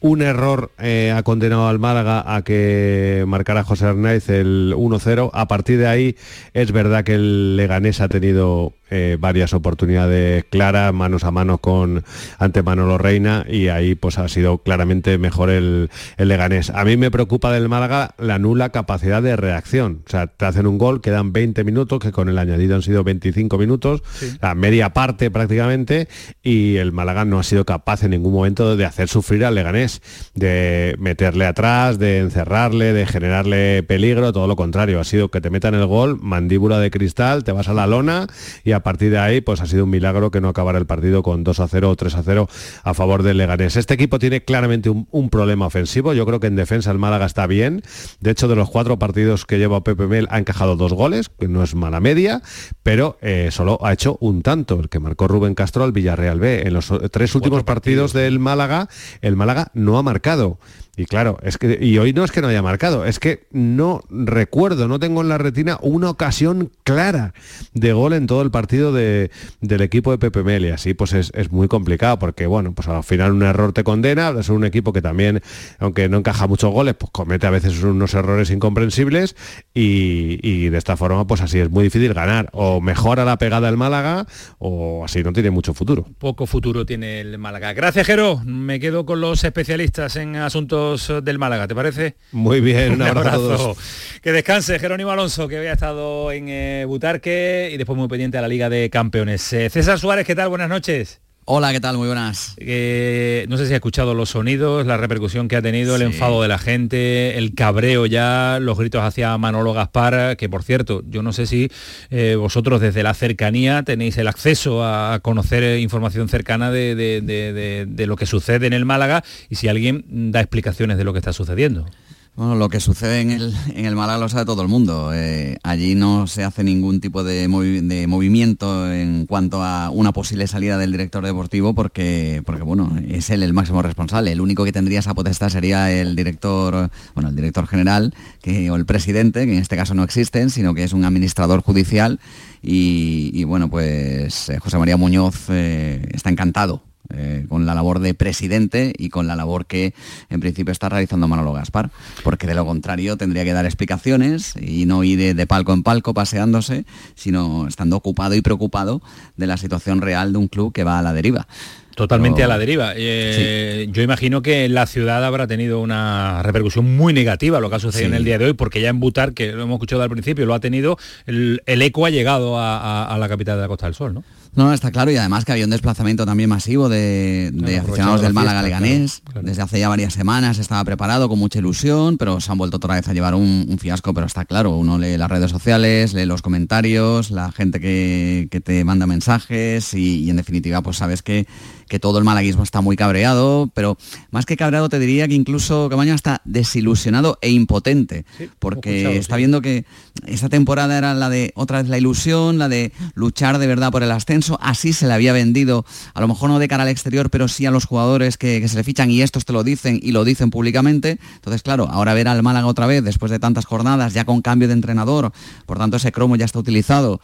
Un error eh, ha condenado al Málaga a que marcara José Hernández el 1-0. A partir de ahí es verdad que el Leganés ha tenido eh, varias oportunidades claras, manos a manos con ante Manolo Reina y ahí pues ha sido claramente mejor el, el Leganés. A mí me preocupa del Málaga la nula capacidad de reacción. O sea, te hacen un gol, quedan 20 minutos, que con el añadido han sido 25 minutos, la media parte prácticamente, y el Málaga no ha sido capaz en ningún momento de hacer sufrir al Leganés, de meterle atrás, de encerrarle, de generarle peligro, todo lo contrario, ha sido que te metan el gol, mandíbula de cristal, te vas a la lona y a partir de ahí pues ha sido un milagro que no acabara el partido con 2 a 0 o 3 a 0 a favor del Leganés. Este equipo tiene claramente un, un problema ofensivo, yo creo que en defensa el Málaga está bien, de hecho de los cuatro partidos que lleva Pepe Mel ha encajado dos goles, que no es mala media, pero eh, solo ha hecho un tanto, el que marcó Rubén Castro al Villarreal B. En los tres últimos partidos del Málaga, el Málaga no ha marcado. Y claro, es que y hoy no es que no haya marcado, es que no recuerdo, no tengo en la retina una ocasión clara de gol en todo el partido de, del equipo de Pepe Mel y así pues es, muy complicado porque bueno, pues al final un error te condena, es un equipo que también, aunque no encaja muchos goles, pues comete a veces unos errores incomprensibles y, de esta forma pues así es muy difícil ganar. O mejora la pegada el Málaga o así no tiene mucho futuro. Poco futuro tiene el Málaga. Gracias, Jero. Me quedo con los especialistas en asuntos del Málaga, ¿te parece? Muy bien, un, abrazo. Que descanse Jerónimo Alonso, que había estado en eh, Butarque y después muy pendiente a la Liga de Campeones. Eh, César Suárez, ¿qué tal? Buenas noches. Hola, ¿qué tal? Muy buenas. Eh, no sé si ha escuchado los sonidos, la repercusión que ha tenido, el enfado de la gente, el cabreo ya, los gritos hacia Manolo Gaspar, que por cierto, yo no sé si eh, vosotros desde la cercanía tenéis el acceso a conocer información cercana de, de lo que sucede en el Málaga y si alguien da explicaciones de lo que está sucediendo. Bueno, lo que sucede en el, en el Málaga lo sabe todo el mundo. Eh, allí no se hace ningún tipo de, movimiento en cuanto a una posible salida del director deportivo porque, porque, bueno, es él el máximo responsable. El único que tendría esa potestad sería el director, bueno, el director general que, o el presidente, que en este caso no existen, sino que es un administrador judicial. Y, bueno, pues eh, José María Muñoz eh, está encantado eh, con la labor de presidente y con la labor que en principio está realizando Manolo Gaspar, porque de lo contrario tendría que dar explicaciones y no ir de, palco en palco paseándose, sino estando ocupado y preocupado de la situación real de un club que va a la deriva. Totalmente a la deriva. Eh, yo imagino que la ciudad habrá tenido una repercusión muy negativa lo que ha sucedido en el día de hoy, porque ya en Butar, que lo hemos escuchado al principio, lo ha tenido, el, eco ha llegado a, la capital de la Costa del Sol, ¿no? No, está claro, y además que había un desplazamiento también masivo de, aficionados del Málaga Leganés. Desde hace ya varias semanas estaba preparado con mucha ilusión, pero se han vuelto otra vez a llevar un, fiasco, pero está claro, uno lee las redes sociales, lee los comentarios, la gente que, te manda mensajes y, en definitiva pues sabes que, que todo el malaguismo está muy cabreado, pero más que cabreado te diría que incluso Cabaña está desilusionado e impotente, porque está viendo que esta temporada era la de otra vez la ilusión, la de luchar de verdad por el ascenso, así se le había vendido, a lo mejor no de cara al exterior, pero sí a los jugadores que, se le fichan y estos te lo dicen y lo dicen públicamente. Entonces, claro, ahora ver al Málaga otra vez, después de tantas jornadas, ya con cambio de entrenador, por tanto ese cromo ya está utilizado,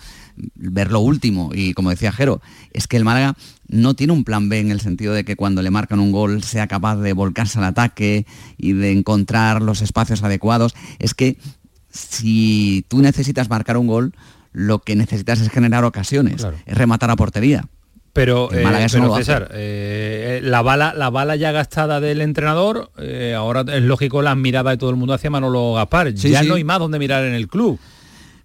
ver lo último, y como decía Jero, es que el Málaga no tiene un plan B en el sentido de que cuando le marcan un gol sea capaz de volcarse al ataque y de encontrar los espacios adecuados. Es que si tú necesitas marcar un gol, lo que necesitas es generar ocasiones, es rematar a portería. Pero, eh, César, eh, la, bala, la bala ya gastada del entrenador, eh, ahora es lógico la mirada de todo el mundo hacia Manolo Gaspar. ya no hay más donde mirar en el club.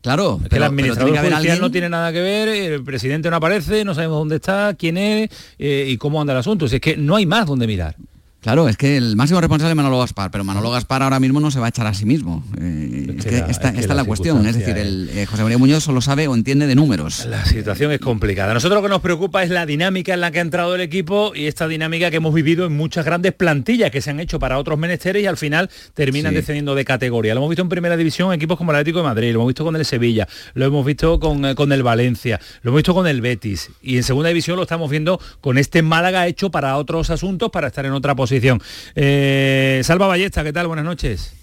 Claro, que el administrador judicial no tiene nada que ver, el presidente no aparece, no sabemos dónde está, quién es y cómo anda el asunto. es que no hay más donde mirar. Claro, es que el máximo responsable es Manolo Gaspar, pero Manolo Gaspar ahora mismo no se va a echar a sí mismo. Eh, es que esta, es, la, cuestión, es decir, el, eh, José María Muñoz solo sabe o entiende de números. La situación es complicada. Nosotros lo que nos preocupa es la dinámica en la que ha entrado el equipo y esta dinámica que hemos vivido en muchas grandes plantillas que se han hecho para otros menesteres y al final terminan descendiendo de categoría. Lo hemos visto en primera división equipos como el Atlético de Madrid, lo hemos visto con el Sevilla, lo hemos visto con, eh, con el Valencia, lo hemos visto con el Betis y en segunda división lo estamos viendo con este Málaga hecho para otros asuntos para estar en otra posición. Eh, Salva Ballesta, ¿qué tal? Buenas noches.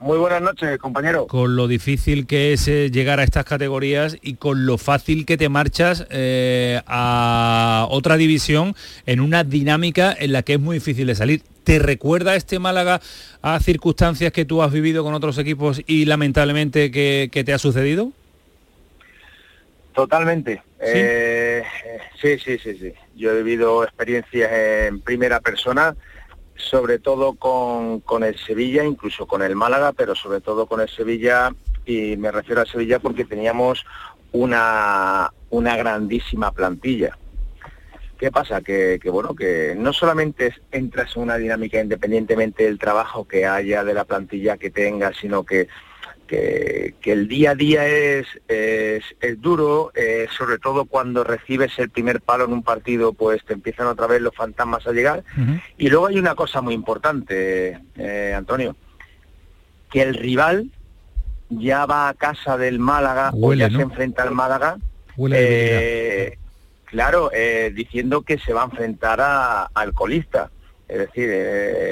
Muy buenas noches, compañero. Con lo difícil que es eh, llegar a estas categorías y con lo fácil que te marchas eh, a otra división en una dinámica en la que es muy difícil de salir. ¿Te recuerda este Málaga a circunstancias que tú has vivido con otros equipos y lamentablemente que, te ha sucedido? Totalmente. sí, sí, sí, sí. Yo he vivido experiencias en primera persona sobre todo con, el Sevilla, incluso con el Málaga, pero sobre todo con el Sevilla, y me refiero a Sevilla porque teníamos una, una grandísima plantilla. ¿Qué pasa? Que, bueno, que no solamente entras en una dinámica independientemente del trabajo que haya, de la plantilla que tengas, sino que que, el día a día es, es, duro, eh, sobre todo cuando recibes el primer palo en un partido, pues te empiezan otra vez los fantasmas a llegar. Y luego hay una cosa muy importante, eh, Antonio, que el rival ya va a casa del Málaga o ya se enfrenta al Málaga. eh, claro, diciendo que se va a enfrentar a, al colista. Es decir,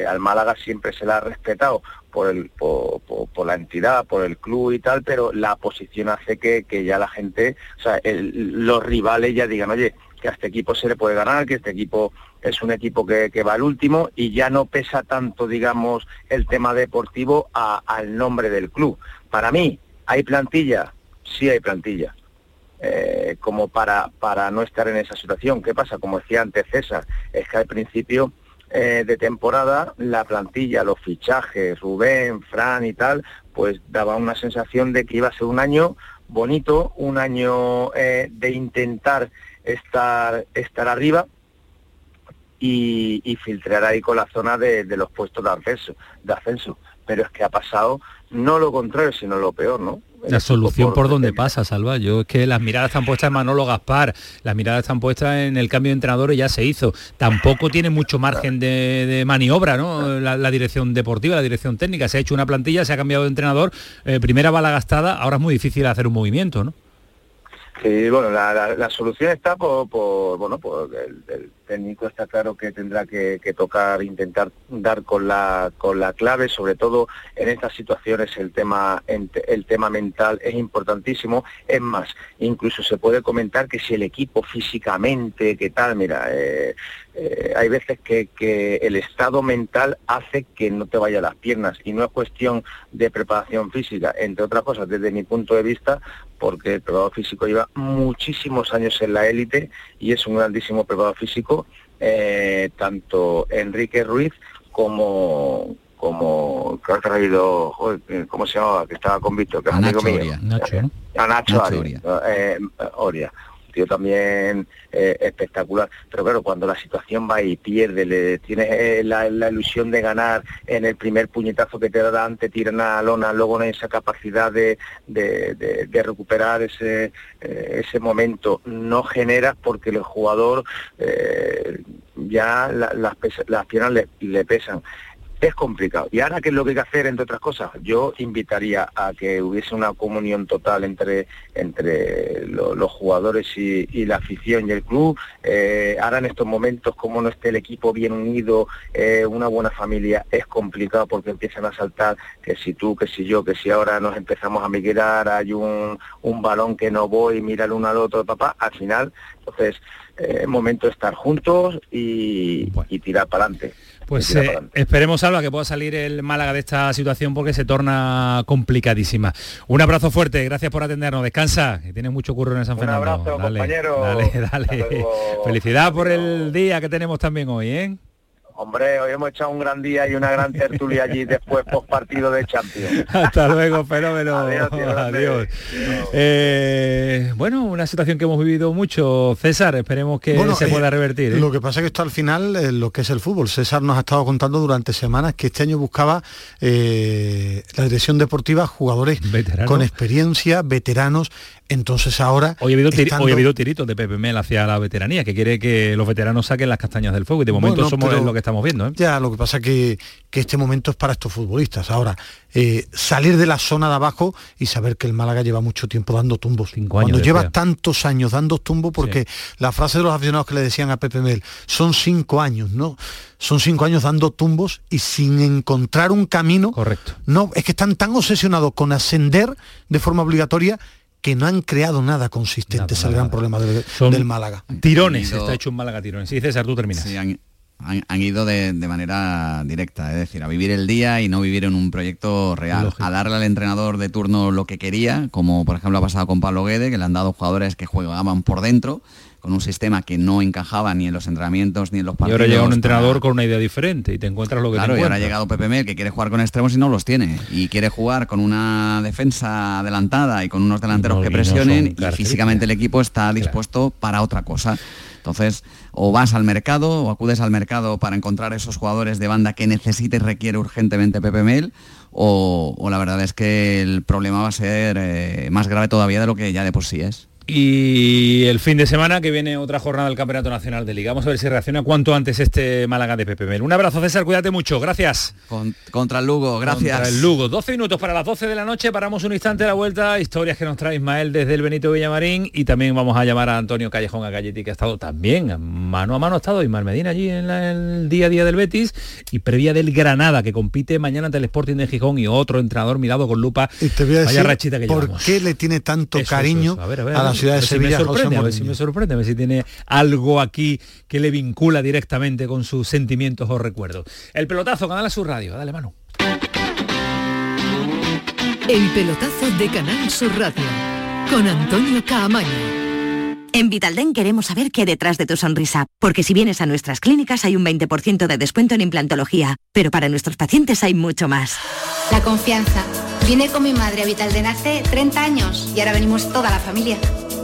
al Málaga siempre se la ha respetado por, el, por, la entidad, por el club y tal, pero la posición hace que, ya la gente, o sea, los rivales ya digan, oye, que a este equipo se le puede ganar, que este equipo es un equipo que, va al último y ya no pesa tanto, digamos, el tema deportivo al nombre del club. Para mí, ¿hay plantilla? Sí hay plantilla. Eh, como para, para no estar en esa situación. ¿Qué pasa? Como decía antes César, es que al principio eh, de temporada la plantilla, los fichajes, Rubén, Fran y tal, pues daba una sensación de que iba a ser un año bonito, un año eh, de intentar estar, estar arriba y, filtrar ahí con la zona de, de los puestos de ascenso, de ascenso. Pero es que ha pasado no lo contrario, sino lo peor, ¿no? La solución por dónde pasa, Salva. Yo es que las miradas están puestas en Manolo Gaspar, las miradas están puestas en el cambio de entrenador y ya se hizo. Tampoco tiene mucho margen de, maniobra, ¿no? La, dirección deportiva, la dirección técnica. Se ha hecho una plantilla, se ha cambiado de entrenador, eh, primera bala gastada, ahora es muy difícil hacer un movimiento, ¿no? Sí, bueno, la, solución está por, bueno, por el, técnico está claro que tendrá que, tocar, intentar dar con la con la clave, sobre todo en estas situaciones el tema el tema mental es importantísimo. Es más, incluso se puede comentar que si el equipo físicamente, qué tal, mira, eh, eh, hay veces que, el estado mental hace que no te vaya las piernas y no es cuestión de preparación física, entre otras cosas, desde mi punto de vista, porque el preparador físico lleva muchísimos años en la élite y es un grandísimo preparador físico, eh, tanto Enrique Ruiz como como que ha traído, ¿cómo se llamaba? Que estaba convicto, que es amigo mío. Nacho, A Nacho, Oria también eh, espectacular. Pero claro, cuando la situación va y pierde, le tienes eh, la, ilusión de ganar en el primer puñetazo que te da antes, tiran a lona, luego no hay esa capacidad de, recuperar ese, eh, ese momento, no generas porque el jugador ya las, las piernas le pesan es complicado. Y ahora, ¿qué es lo que hay que hacer, entre otras cosas? Yo invitaría a que hubiese una comunión total entre, entre los jugadores y, la afición y el club. Eh, ahora en estos momentos, como no esté el equipo bien unido, eh, una buena familia, es complicado porque empiezan a saltar que si tú, que si yo, que si ahora nos empezamos a migrar, hay un, un balón que no voy, mira el uno al otro, papá, al final, entonces, eh, es momento de estar juntos y, y tirar para adelante. Pues eh, esperemos, Alba, que pueda salir el Málaga de esta situación porque se torna complicadísima. Un abrazo fuerte, gracias por atendernos. Descansa, que tienes mucho curro en San Fernando. Un abrazo, compañero. Dale, dale. Felicidad por el día que tenemos también hoy, ¿eh? Hombre, hoy hemos echado un gran día y una gran tertulia allí después post partido de Champions. Hasta luego, fenómeno. Adiós. Eh, bueno, una situación que hemos vivido mucho, César, esperemos que se eh, pueda revertir. ¿eh? Lo que pasa es que esto al final lo que es el fútbol. César nos ha estado contando durante semanas que este año buscaba la dirección deportiva jugadores con experiencia, veteranos entonces ahora... Hoy ha, habido tiritos de Pepe Mel hacia la veteranía, que quiere que los veteranos saquen las castañas del fuego y de momento somos lo que estamos viendo. ¿eh? Ya, lo que pasa que, que este momento es para estos futbolistas. Ahora, eh, salir de la zona de abajo y saber que el Málaga lleva mucho tiempo dando tumbos. Cinco años Cuando lleva tantos años dando tumbos, porque la frase de los aficionados que le decían a Pepe Mel, son cinco años, ¿no? Son cinco años dando tumbos y sin encontrar un camino. Correcto. No, es que están tan obsesionados con ascender de forma obligatoria que no han creado nada consistente, es el gran problema del, Málaga. Tirones, está hecho un Málaga tirones. Sí, César, tú terminas. Sí, han, ido de, manera directa, es decir, a vivir el día y no vivir en un proyecto real, a darle al entrenador de turno lo que quería, como por ejemplo ha pasado con Pablo Guede, que le han dado jugadores que jugaban por dentro, con un sistema que no encajaba ni en los entrenamientos ni en los partidos. Y ahora llega un entrenador con una idea diferente y te encuentras lo que claro, y ahora ha llegado Pepe Mel que quiere jugar con extremos y no los tiene. Y quiere jugar con una defensa adelantada y con unos delanteros que presionen y, físicamente el equipo está dispuesto para otra cosa. Entonces, o vas al mercado o acudes al mercado para encontrar esos jugadores de banda que necesite y requiere urgentemente Pepe Mel, o, la verdad es que el problema va a ser eh, más grave todavía de lo que ya de por sí es. Y el fin de semana que viene otra jornada del Campeonato Nacional de Liga. Vamos a ver si reacciona cuanto antes este Málaga de Pepe Mel. Un abrazo César, cuídate mucho, gracias. contra el Lugo, gracias. Contra el Lugo. 12 minutos para las 12 de la noche, paramos un instante a la vuelta, historias que nos trae Ismael desde el Benito Villamarín y también vamos a llamar a Antonio Callejón a Galletti que ha estado también mano a mano ha estado Ismael Medina allí en el día a día del Betis y previa del Granada que compite mañana ante el Sporting de Gijón y otro entrenador mirado con lupa. Y te voy a decir ¿por qué le tiene tanto cariño a, la ciudad de Sevilla? me sorprende, a ver si me sorprende, a ver si tiene algo aquí que le vincula directamente con sus sentimientos o recuerdos. El pelotazo, Canal Sur Radio, dale mano. El pelotazo de Canal Sur Radio con Antonio Caamaño. En Vitalden queremos saber qué detrás de tu sonrisa, porque si vienes a nuestras clínicas hay un 20% de descuento en implantología, pero para nuestros pacientes hay mucho más. La confianza. Vine con mi madre a Vitalden hace 30 años y ahora venimos toda la familia.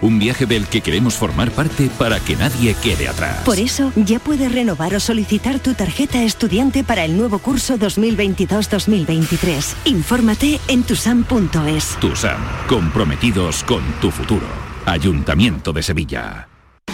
un viaje del que queremos formar parte para que nadie quede atrás. Por eso ya puedes renovar o solicitar tu tarjeta estudiante para el nuevo curso 2022-2023. Infórmate en tusam.es. TUSAM, comprometidos con tu futuro. Ayuntamiento de Sevilla.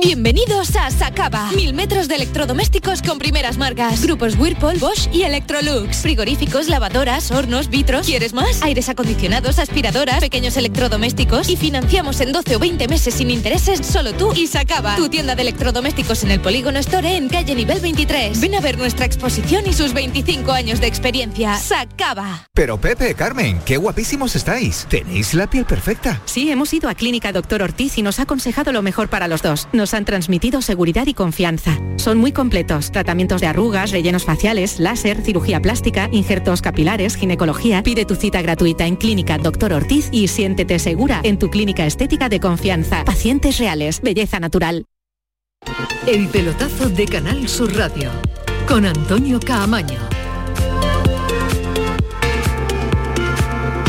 Bienvenidos a Sacaba. Mil metros de electrodomésticos con primeras marcas. Grupos Whirlpool, Bosch y Electrolux. Frigoríficos, lavadoras, hornos, vitros. ¿Quieres más? Aires acondicionados, aspiradoras, pequeños electrodomésticos. Y financiamos en 12 o 20 meses sin intereses solo tú y Sacaba. Tu tienda de electrodomésticos en el Polígono Store en calle nivel 23. Ven a ver nuestra exposición y sus 25 años de experiencia. Sacaba. Pero Pepe, Carmen, qué guapísimos estáis. Tenéis la piel perfecta. Sí, hemos ido a Clínica Doctor Ortiz y nos ha aconsejado lo mejor para los dos han transmitido seguridad y confianza. Son muy completos. Tratamientos de arrugas, rellenos faciales, láser, cirugía plástica, injertos capilares, ginecología. Pide tu cita gratuita en Clínica Doctor Ortiz y siéntete segura en tu clínica estética de confianza. Pacientes reales, belleza natural. El pelotazo de Canal Sur Radio con Antonio Caamaño.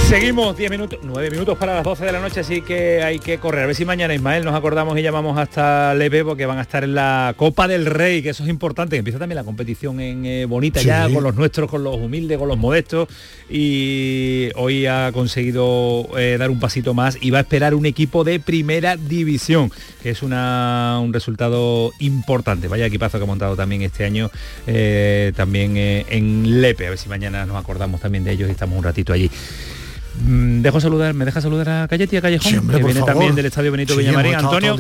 Seguimos 10 minutos, 9 minutos para las 12 de la noche, así que hay que correr. A ver si mañana Ismael nos acordamos y llamamos hasta Lepe porque van a estar en la Copa del Rey, que eso es importante. Empieza también la competición en eh, Bonita ya, con los nuestros, con los humildes, con los modestos. Y hoy ha conseguido eh, dar un pasito más y va a esperar un equipo de primera división, que es una, un resultado importante. Vaya equipazo que ha montado también este año, eh, también en Lepe. A ver si mañana nos acordamos también de ellos y estamos un ratito allí. Mm, dejo saludar, ¿me deja saludar a Calletti a Callejón? que viene también del Estadio Benito Villamarín. Antonio.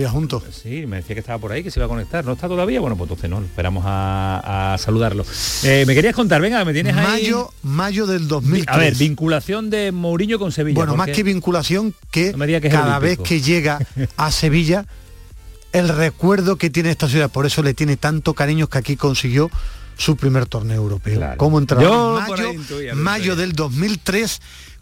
Sí, me decía que estaba por ahí, que se iba a conectar. ¿No está todavía? Bueno, pues entonces no, esperamos a, saludarlo. Eh, me querías contar, venga, me tienes ahí. Mayo, mayo del 2003. A ver, vinculación de Mourinho con Sevilla. Bueno, más que vinculación, que, cada vez que llega a Sevilla, el recuerdo que tiene esta ciudad, por eso le tiene tanto cariño que aquí consiguió su primer torneo europeo. ¿Cómo entró? Mayo, mayo del 2003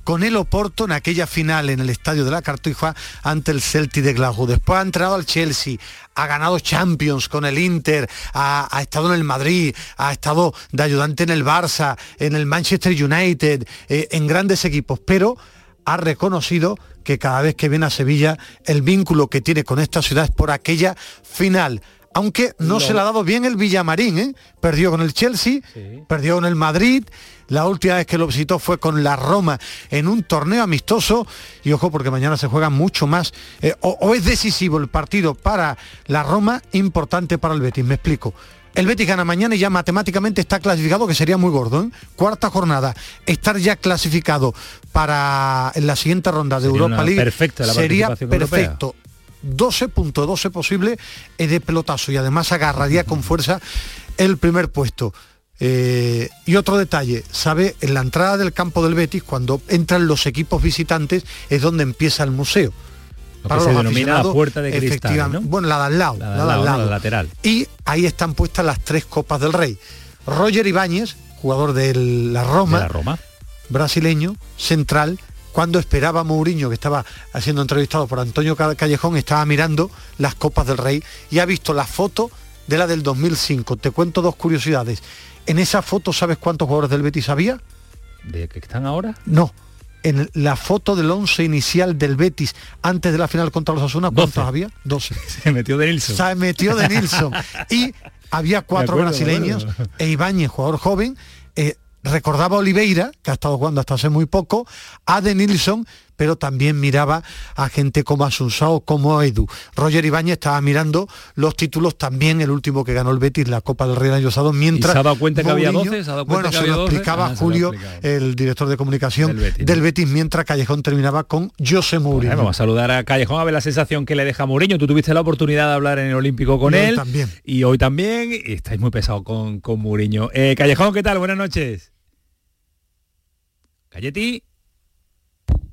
con el Oporto en aquella final en el estadio de la Cartuja ante el Celtic de Glasgow. Después ha entrado al Chelsea, ha ganado Champions con el Inter, ha, estado en el Madrid, ha estado de ayudante en el Barça, en el Manchester United, eh, en grandes equipos, pero ha reconocido que cada vez que viene a Sevilla el vínculo que tiene con esta ciudad es por aquella final aunque no se le ha dado bien el Villamarín, ¿eh? perdió con el Chelsea, perdió con el Madrid, la última vez que lo visitó fue con la Roma en un torneo amistoso y ojo porque mañana se juega mucho más eh, o, es decisivo el partido para la Roma, importante para el Betis, me explico. El Betis gana mañana y ya matemáticamente está clasificado, que sería muy gordo. ¿eh? Cuarta jornada, estar ya clasificado para la siguiente ronda de Europa League sería perfecto. 12.12 posible es de pelotazo y además agarraría con fuerza el primer puesto. Eh, y otro detalle, sabe, en la entrada del campo del Betis, cuando entran los equipos visitantes, es donde empieza el museo. para se denomina la puerta de cristal, Bueno, la de al lado, la, al lado, lateral. Y ahí están puestas las tres copas del Rey. Roger Ibáñez, jugador de la Roma, la Roma. brasileño, central, cuando esperaba Mourinho, que estaba siendo entrevistado por Antonio Callejón, estaba mirando las Copas del Rey y ha visto la foto de la del 2005. Te cuento dos curiosidades. En esa foto, ¿sabes cuántos jugadores del Betis había? ¿De que están ahora? No. En la foto del once inicial del Betis antes de la final contra los Asuna, ¿cuántos había? 12. Se metió de Nilsson. Se metió de Nilsson. y había cuatro brasileños e Ibáñez, jugador joven, eh, recordaba a Oliveira, que ha estado jugando hasta hace muy poco, a De Nilsson, pero también miraba a gente como Asunsao, como Edu. Roger Ibáñez estaba mirando los títulos también, el último que ganó el Betis, la Copa del Rey del año pasado, mientras... se ha dado cuenta que había 12? bueno, se lo explicaba ah, Julio, el director de comunicación del Betis, mientras Callejón terminaba con José Mourinho. vamos a saludar a Callejón a ver la sensación que le deja Mourinho. Tú tuviste la oportunidad de hablar en el Olímpico con él. también. Y hoy también. Y estáis muy pesado con, con Mourinho. Eh, Callejón, ¿qué tal? Buenas noches. Cayeti.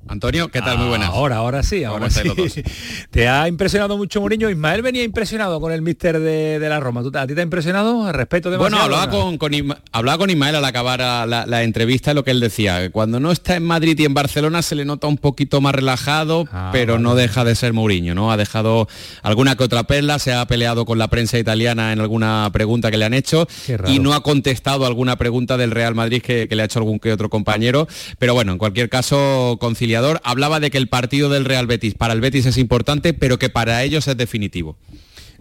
Antonio, ¿qué tal? Muy buenas. Ahora, ahora sí, ahora sí. ¿Te ha impresionado mucho Mourinho? Ismael venía impresionado con el míster de, la Roma. ¿A ti te ha impresionado? Respeto de Bueno, hablaba con, con, hablaba con Ismael al acabar la, la, entrevista lo que él decía, que cuando no está en Madrid y en Barcelona se le nota un poquito más relajado, ah, pero no deja de ser Mourinho, ¿no? Ha dejado alguna que otra perla, se ha peleado con la prensa italiana en alguna pregunta que le han hecho y no ha contestado alguna pregunta del Real Madrid que, que le ha hecho algún que otro compañero. Pero bueno, en cualquier caso, conciliar hablaba de que el partido del Real Betis para el Betis es importante, pero que para ellos es definitivo.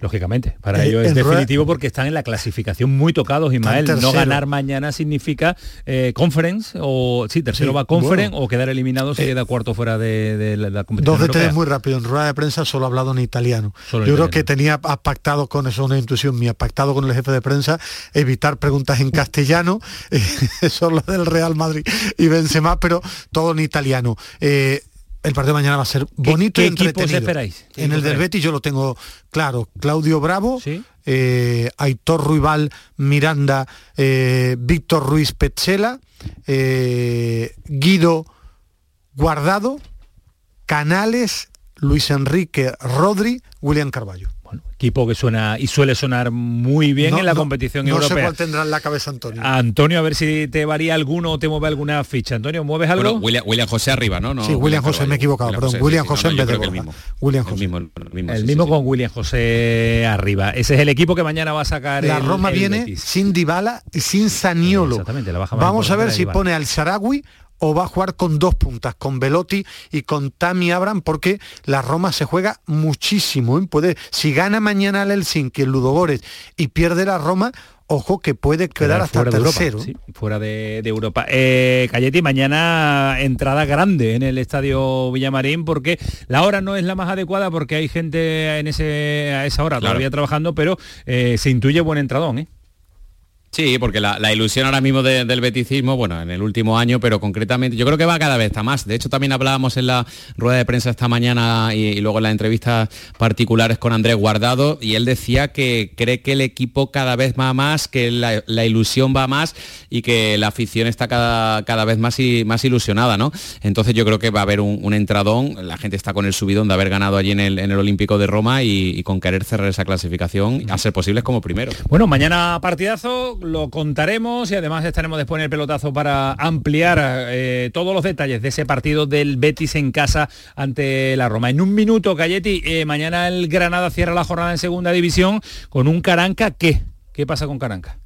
Lógicamente, para ellos es definitivo porque están en la clasificación muy tocados, Ismael. No ganar mañana significa eh, conference, o sí, tercero va conference, o quedar eliminado si eh, queda cuarto fuera de, la, competición. Dos de tres muy rápido, en rueda de prensa solo ha hablado en italiano. Yo creo que tenía pactado con eso, una intuición mía, pactado con el jefe de prensa, evitar preguntas en castellano, eso es lo del Real Madrid y Benzema, pero todo en italiano. El partido de mañana va a ser bonito y entretenido. esperáis? En el del Betis yo lo tengo claro. Claudio Bravo, eh, Aitor Ruibal Miranda, eh, Víctor Ruiz Petzela, eh, Guido Guardado, Canales, Luis Enrique Rodri, William Carballo equipo que suena y suele sonar muy bien en la competición no europea. No sé cuál tendrá en la cabeza Antonio. Antonio, a ver si te varía alguno o te mueve alguna ficha. Antonio, ¿mueves algo? William, José arriba, ¿no? sí, William, José, me he equivocado, perdón. William José en vez de William José. El mismo, con William José arriba. Ese es el equipo que mañana va a sacar La Roma viene sin Dybala y sin Saniolo. Exactamente, la baja Vamos a ver si pone al Sarawi o va a jugar con dos puntas, con Velotti y con Tami Abram, porque la Roma se juega muchísimo. ¿eh? Puede, si gana mañana el Helsinki, el Ludogores, y pierde la Roma, ojo que puede quedar, hasta fuera tercero. De fuera de, Europa. Eh, Cayeti, mañana entrada grande en el Estadio Villamarín porque la hora no es la más adecuada porque hay gente en ese, a esa hora todavía trabajando, pero eh, se intuye buen entradón. ¿eh? Sí, porque la, ilusión ahora mismo del beticismo, bueno, en el último año, pero concretamente yo creo que va cada vez a más. De hecho, también hablábamos en la rueda de prensa esta mañana y, luego en las entrevistas particulares con Andrés Guardado, y él decía que cree que el equipo cada vez va más, que la, ilusión va más y que la afición está cada, cada vez más, y, más ilusionada, ¿no? Entonces yo creo que va a haber un, entradón, la gente está con el subidón de haber ganado allí en el, Olímpico de Roma y, con querer cerrar esa clasificación, a ser posible como primero. Bueno, mañana partidazo lo contaremos y además estaremos después en el pelotazo para ampliar eh, todos los detalles de ese partido del Betis en casa ante la Roma. En un minuto, Galletti, eh, mañana el Granada cierra la jornada en segunda división con un Caranca. ¿Qué? ¿Qué pasa con Caranca?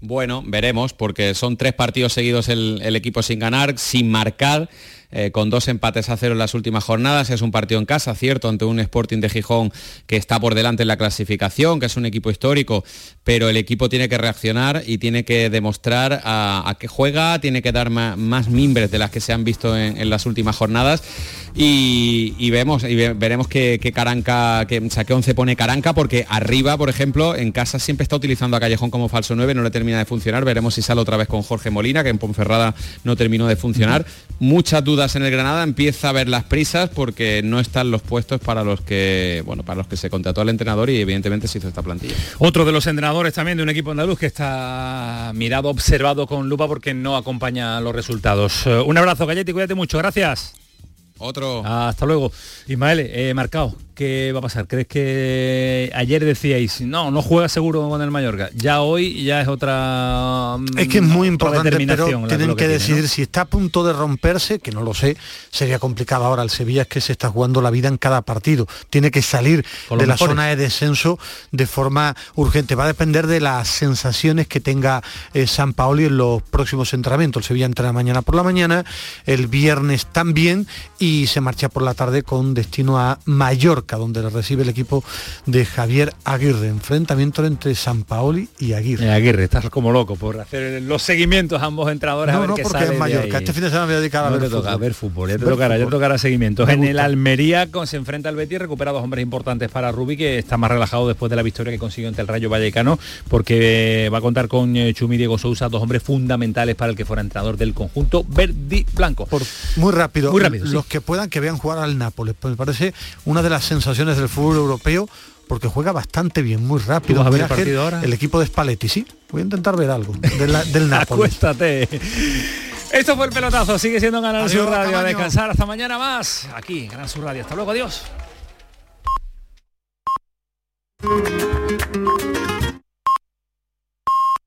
Bueno, veremos, porque son tres partidos seguidos el, equipo sin ganar, sin marcar. Eh, con dos empates a cero en las últimas jornadas. Es un partido en casa, cierto, ante un Sporting de Gijón que está por delante en la clasificación, que es un equipo histórico, pero el equipo tiene que reaccionar y tiene que demostrar a, qué juega, tiene que dar más, mimbres de las que se han visto en, las últimas jornadas y, vemos y veremos que, Caranca, que saque 11 pone Caranca porque arriba, por ejemplo, en casa siempre está utilizando a Callejón como falso 9, no le termina de funcionar. Veremos si sale otra vez con Jorge Molina, que en Ponferrada no terminó de funcionar. Muchas dudas en el Granada, empieza a ver las prisas porque no están los puestos para los que, bueno, para los que se contrató al entrenador y evidentemente se hizo esta plantilla. Otro de los entrenadores también de un equipo andaluz que está mirado, observado con lupa porque no acompaña los resultados. Eh, un abrazo, Galletti, cuídate mucho, gracias. Otro. Hasta luego. Ismael, eh, marcado. ¿Qué va a pasar? ¿Crees que ayer decíais, no, no juega seguro con el Mallorca? Ya hoy ya es otra... Es que es muy importante, pero tienen que, decidir si está a punto de romperse, que no lo sé, sería complicado ahora. El Sevilla es que se está jugando la vida en cada partido. Tiene que salir de la zona de descenso de forma urgente. Va a depender de las sensaciones que tenga eh, San Paoli en los próximos entrenamientos. El Sevilla entra mañana por la mañana, el viernes también y se marcha por la tarde con destino a Mallorca donde le recibe el equipo de Javier Aguirre. Enfrentamiento entre San Paoli y Aguirre. Eh, Aguirre, estás como loco por hacer los seguimientos a ambos entrenadores. No, a ver no, porque es Mallorca. Este fin de semana me voy a dedicar a, ver, te toca, a ver fútbol. Ya te tocará, ya tocará seguimientos. En el Almería con, se enfrenta al Betis, recupera dos hombres importantes para Rubi, que está más relajado después de la victoria que consiguió ante el Rayo Vallecano, porque va a contar con eh, Chumi Diego Sousa, dos hombres fundamentales para el que fuera entrenador del conjunto verde blanco. Por, muy rápido, muy rápido los que puedan que vean jugar al Nápoles, pues me parece una de las sensaciones del fútbol europeo porque juega bastante bien, muy rápido. a ver el partido ahora? El equipo de Spalletti, sí. Voy a intentar ver algo del Nápoles. Acuéstate. Esto fue el pelotazo, sigue siendo Canal Sur Radio. A descansar hasta mañana más. Aquí, Canal Sur Radio. Hasta luego, adiós.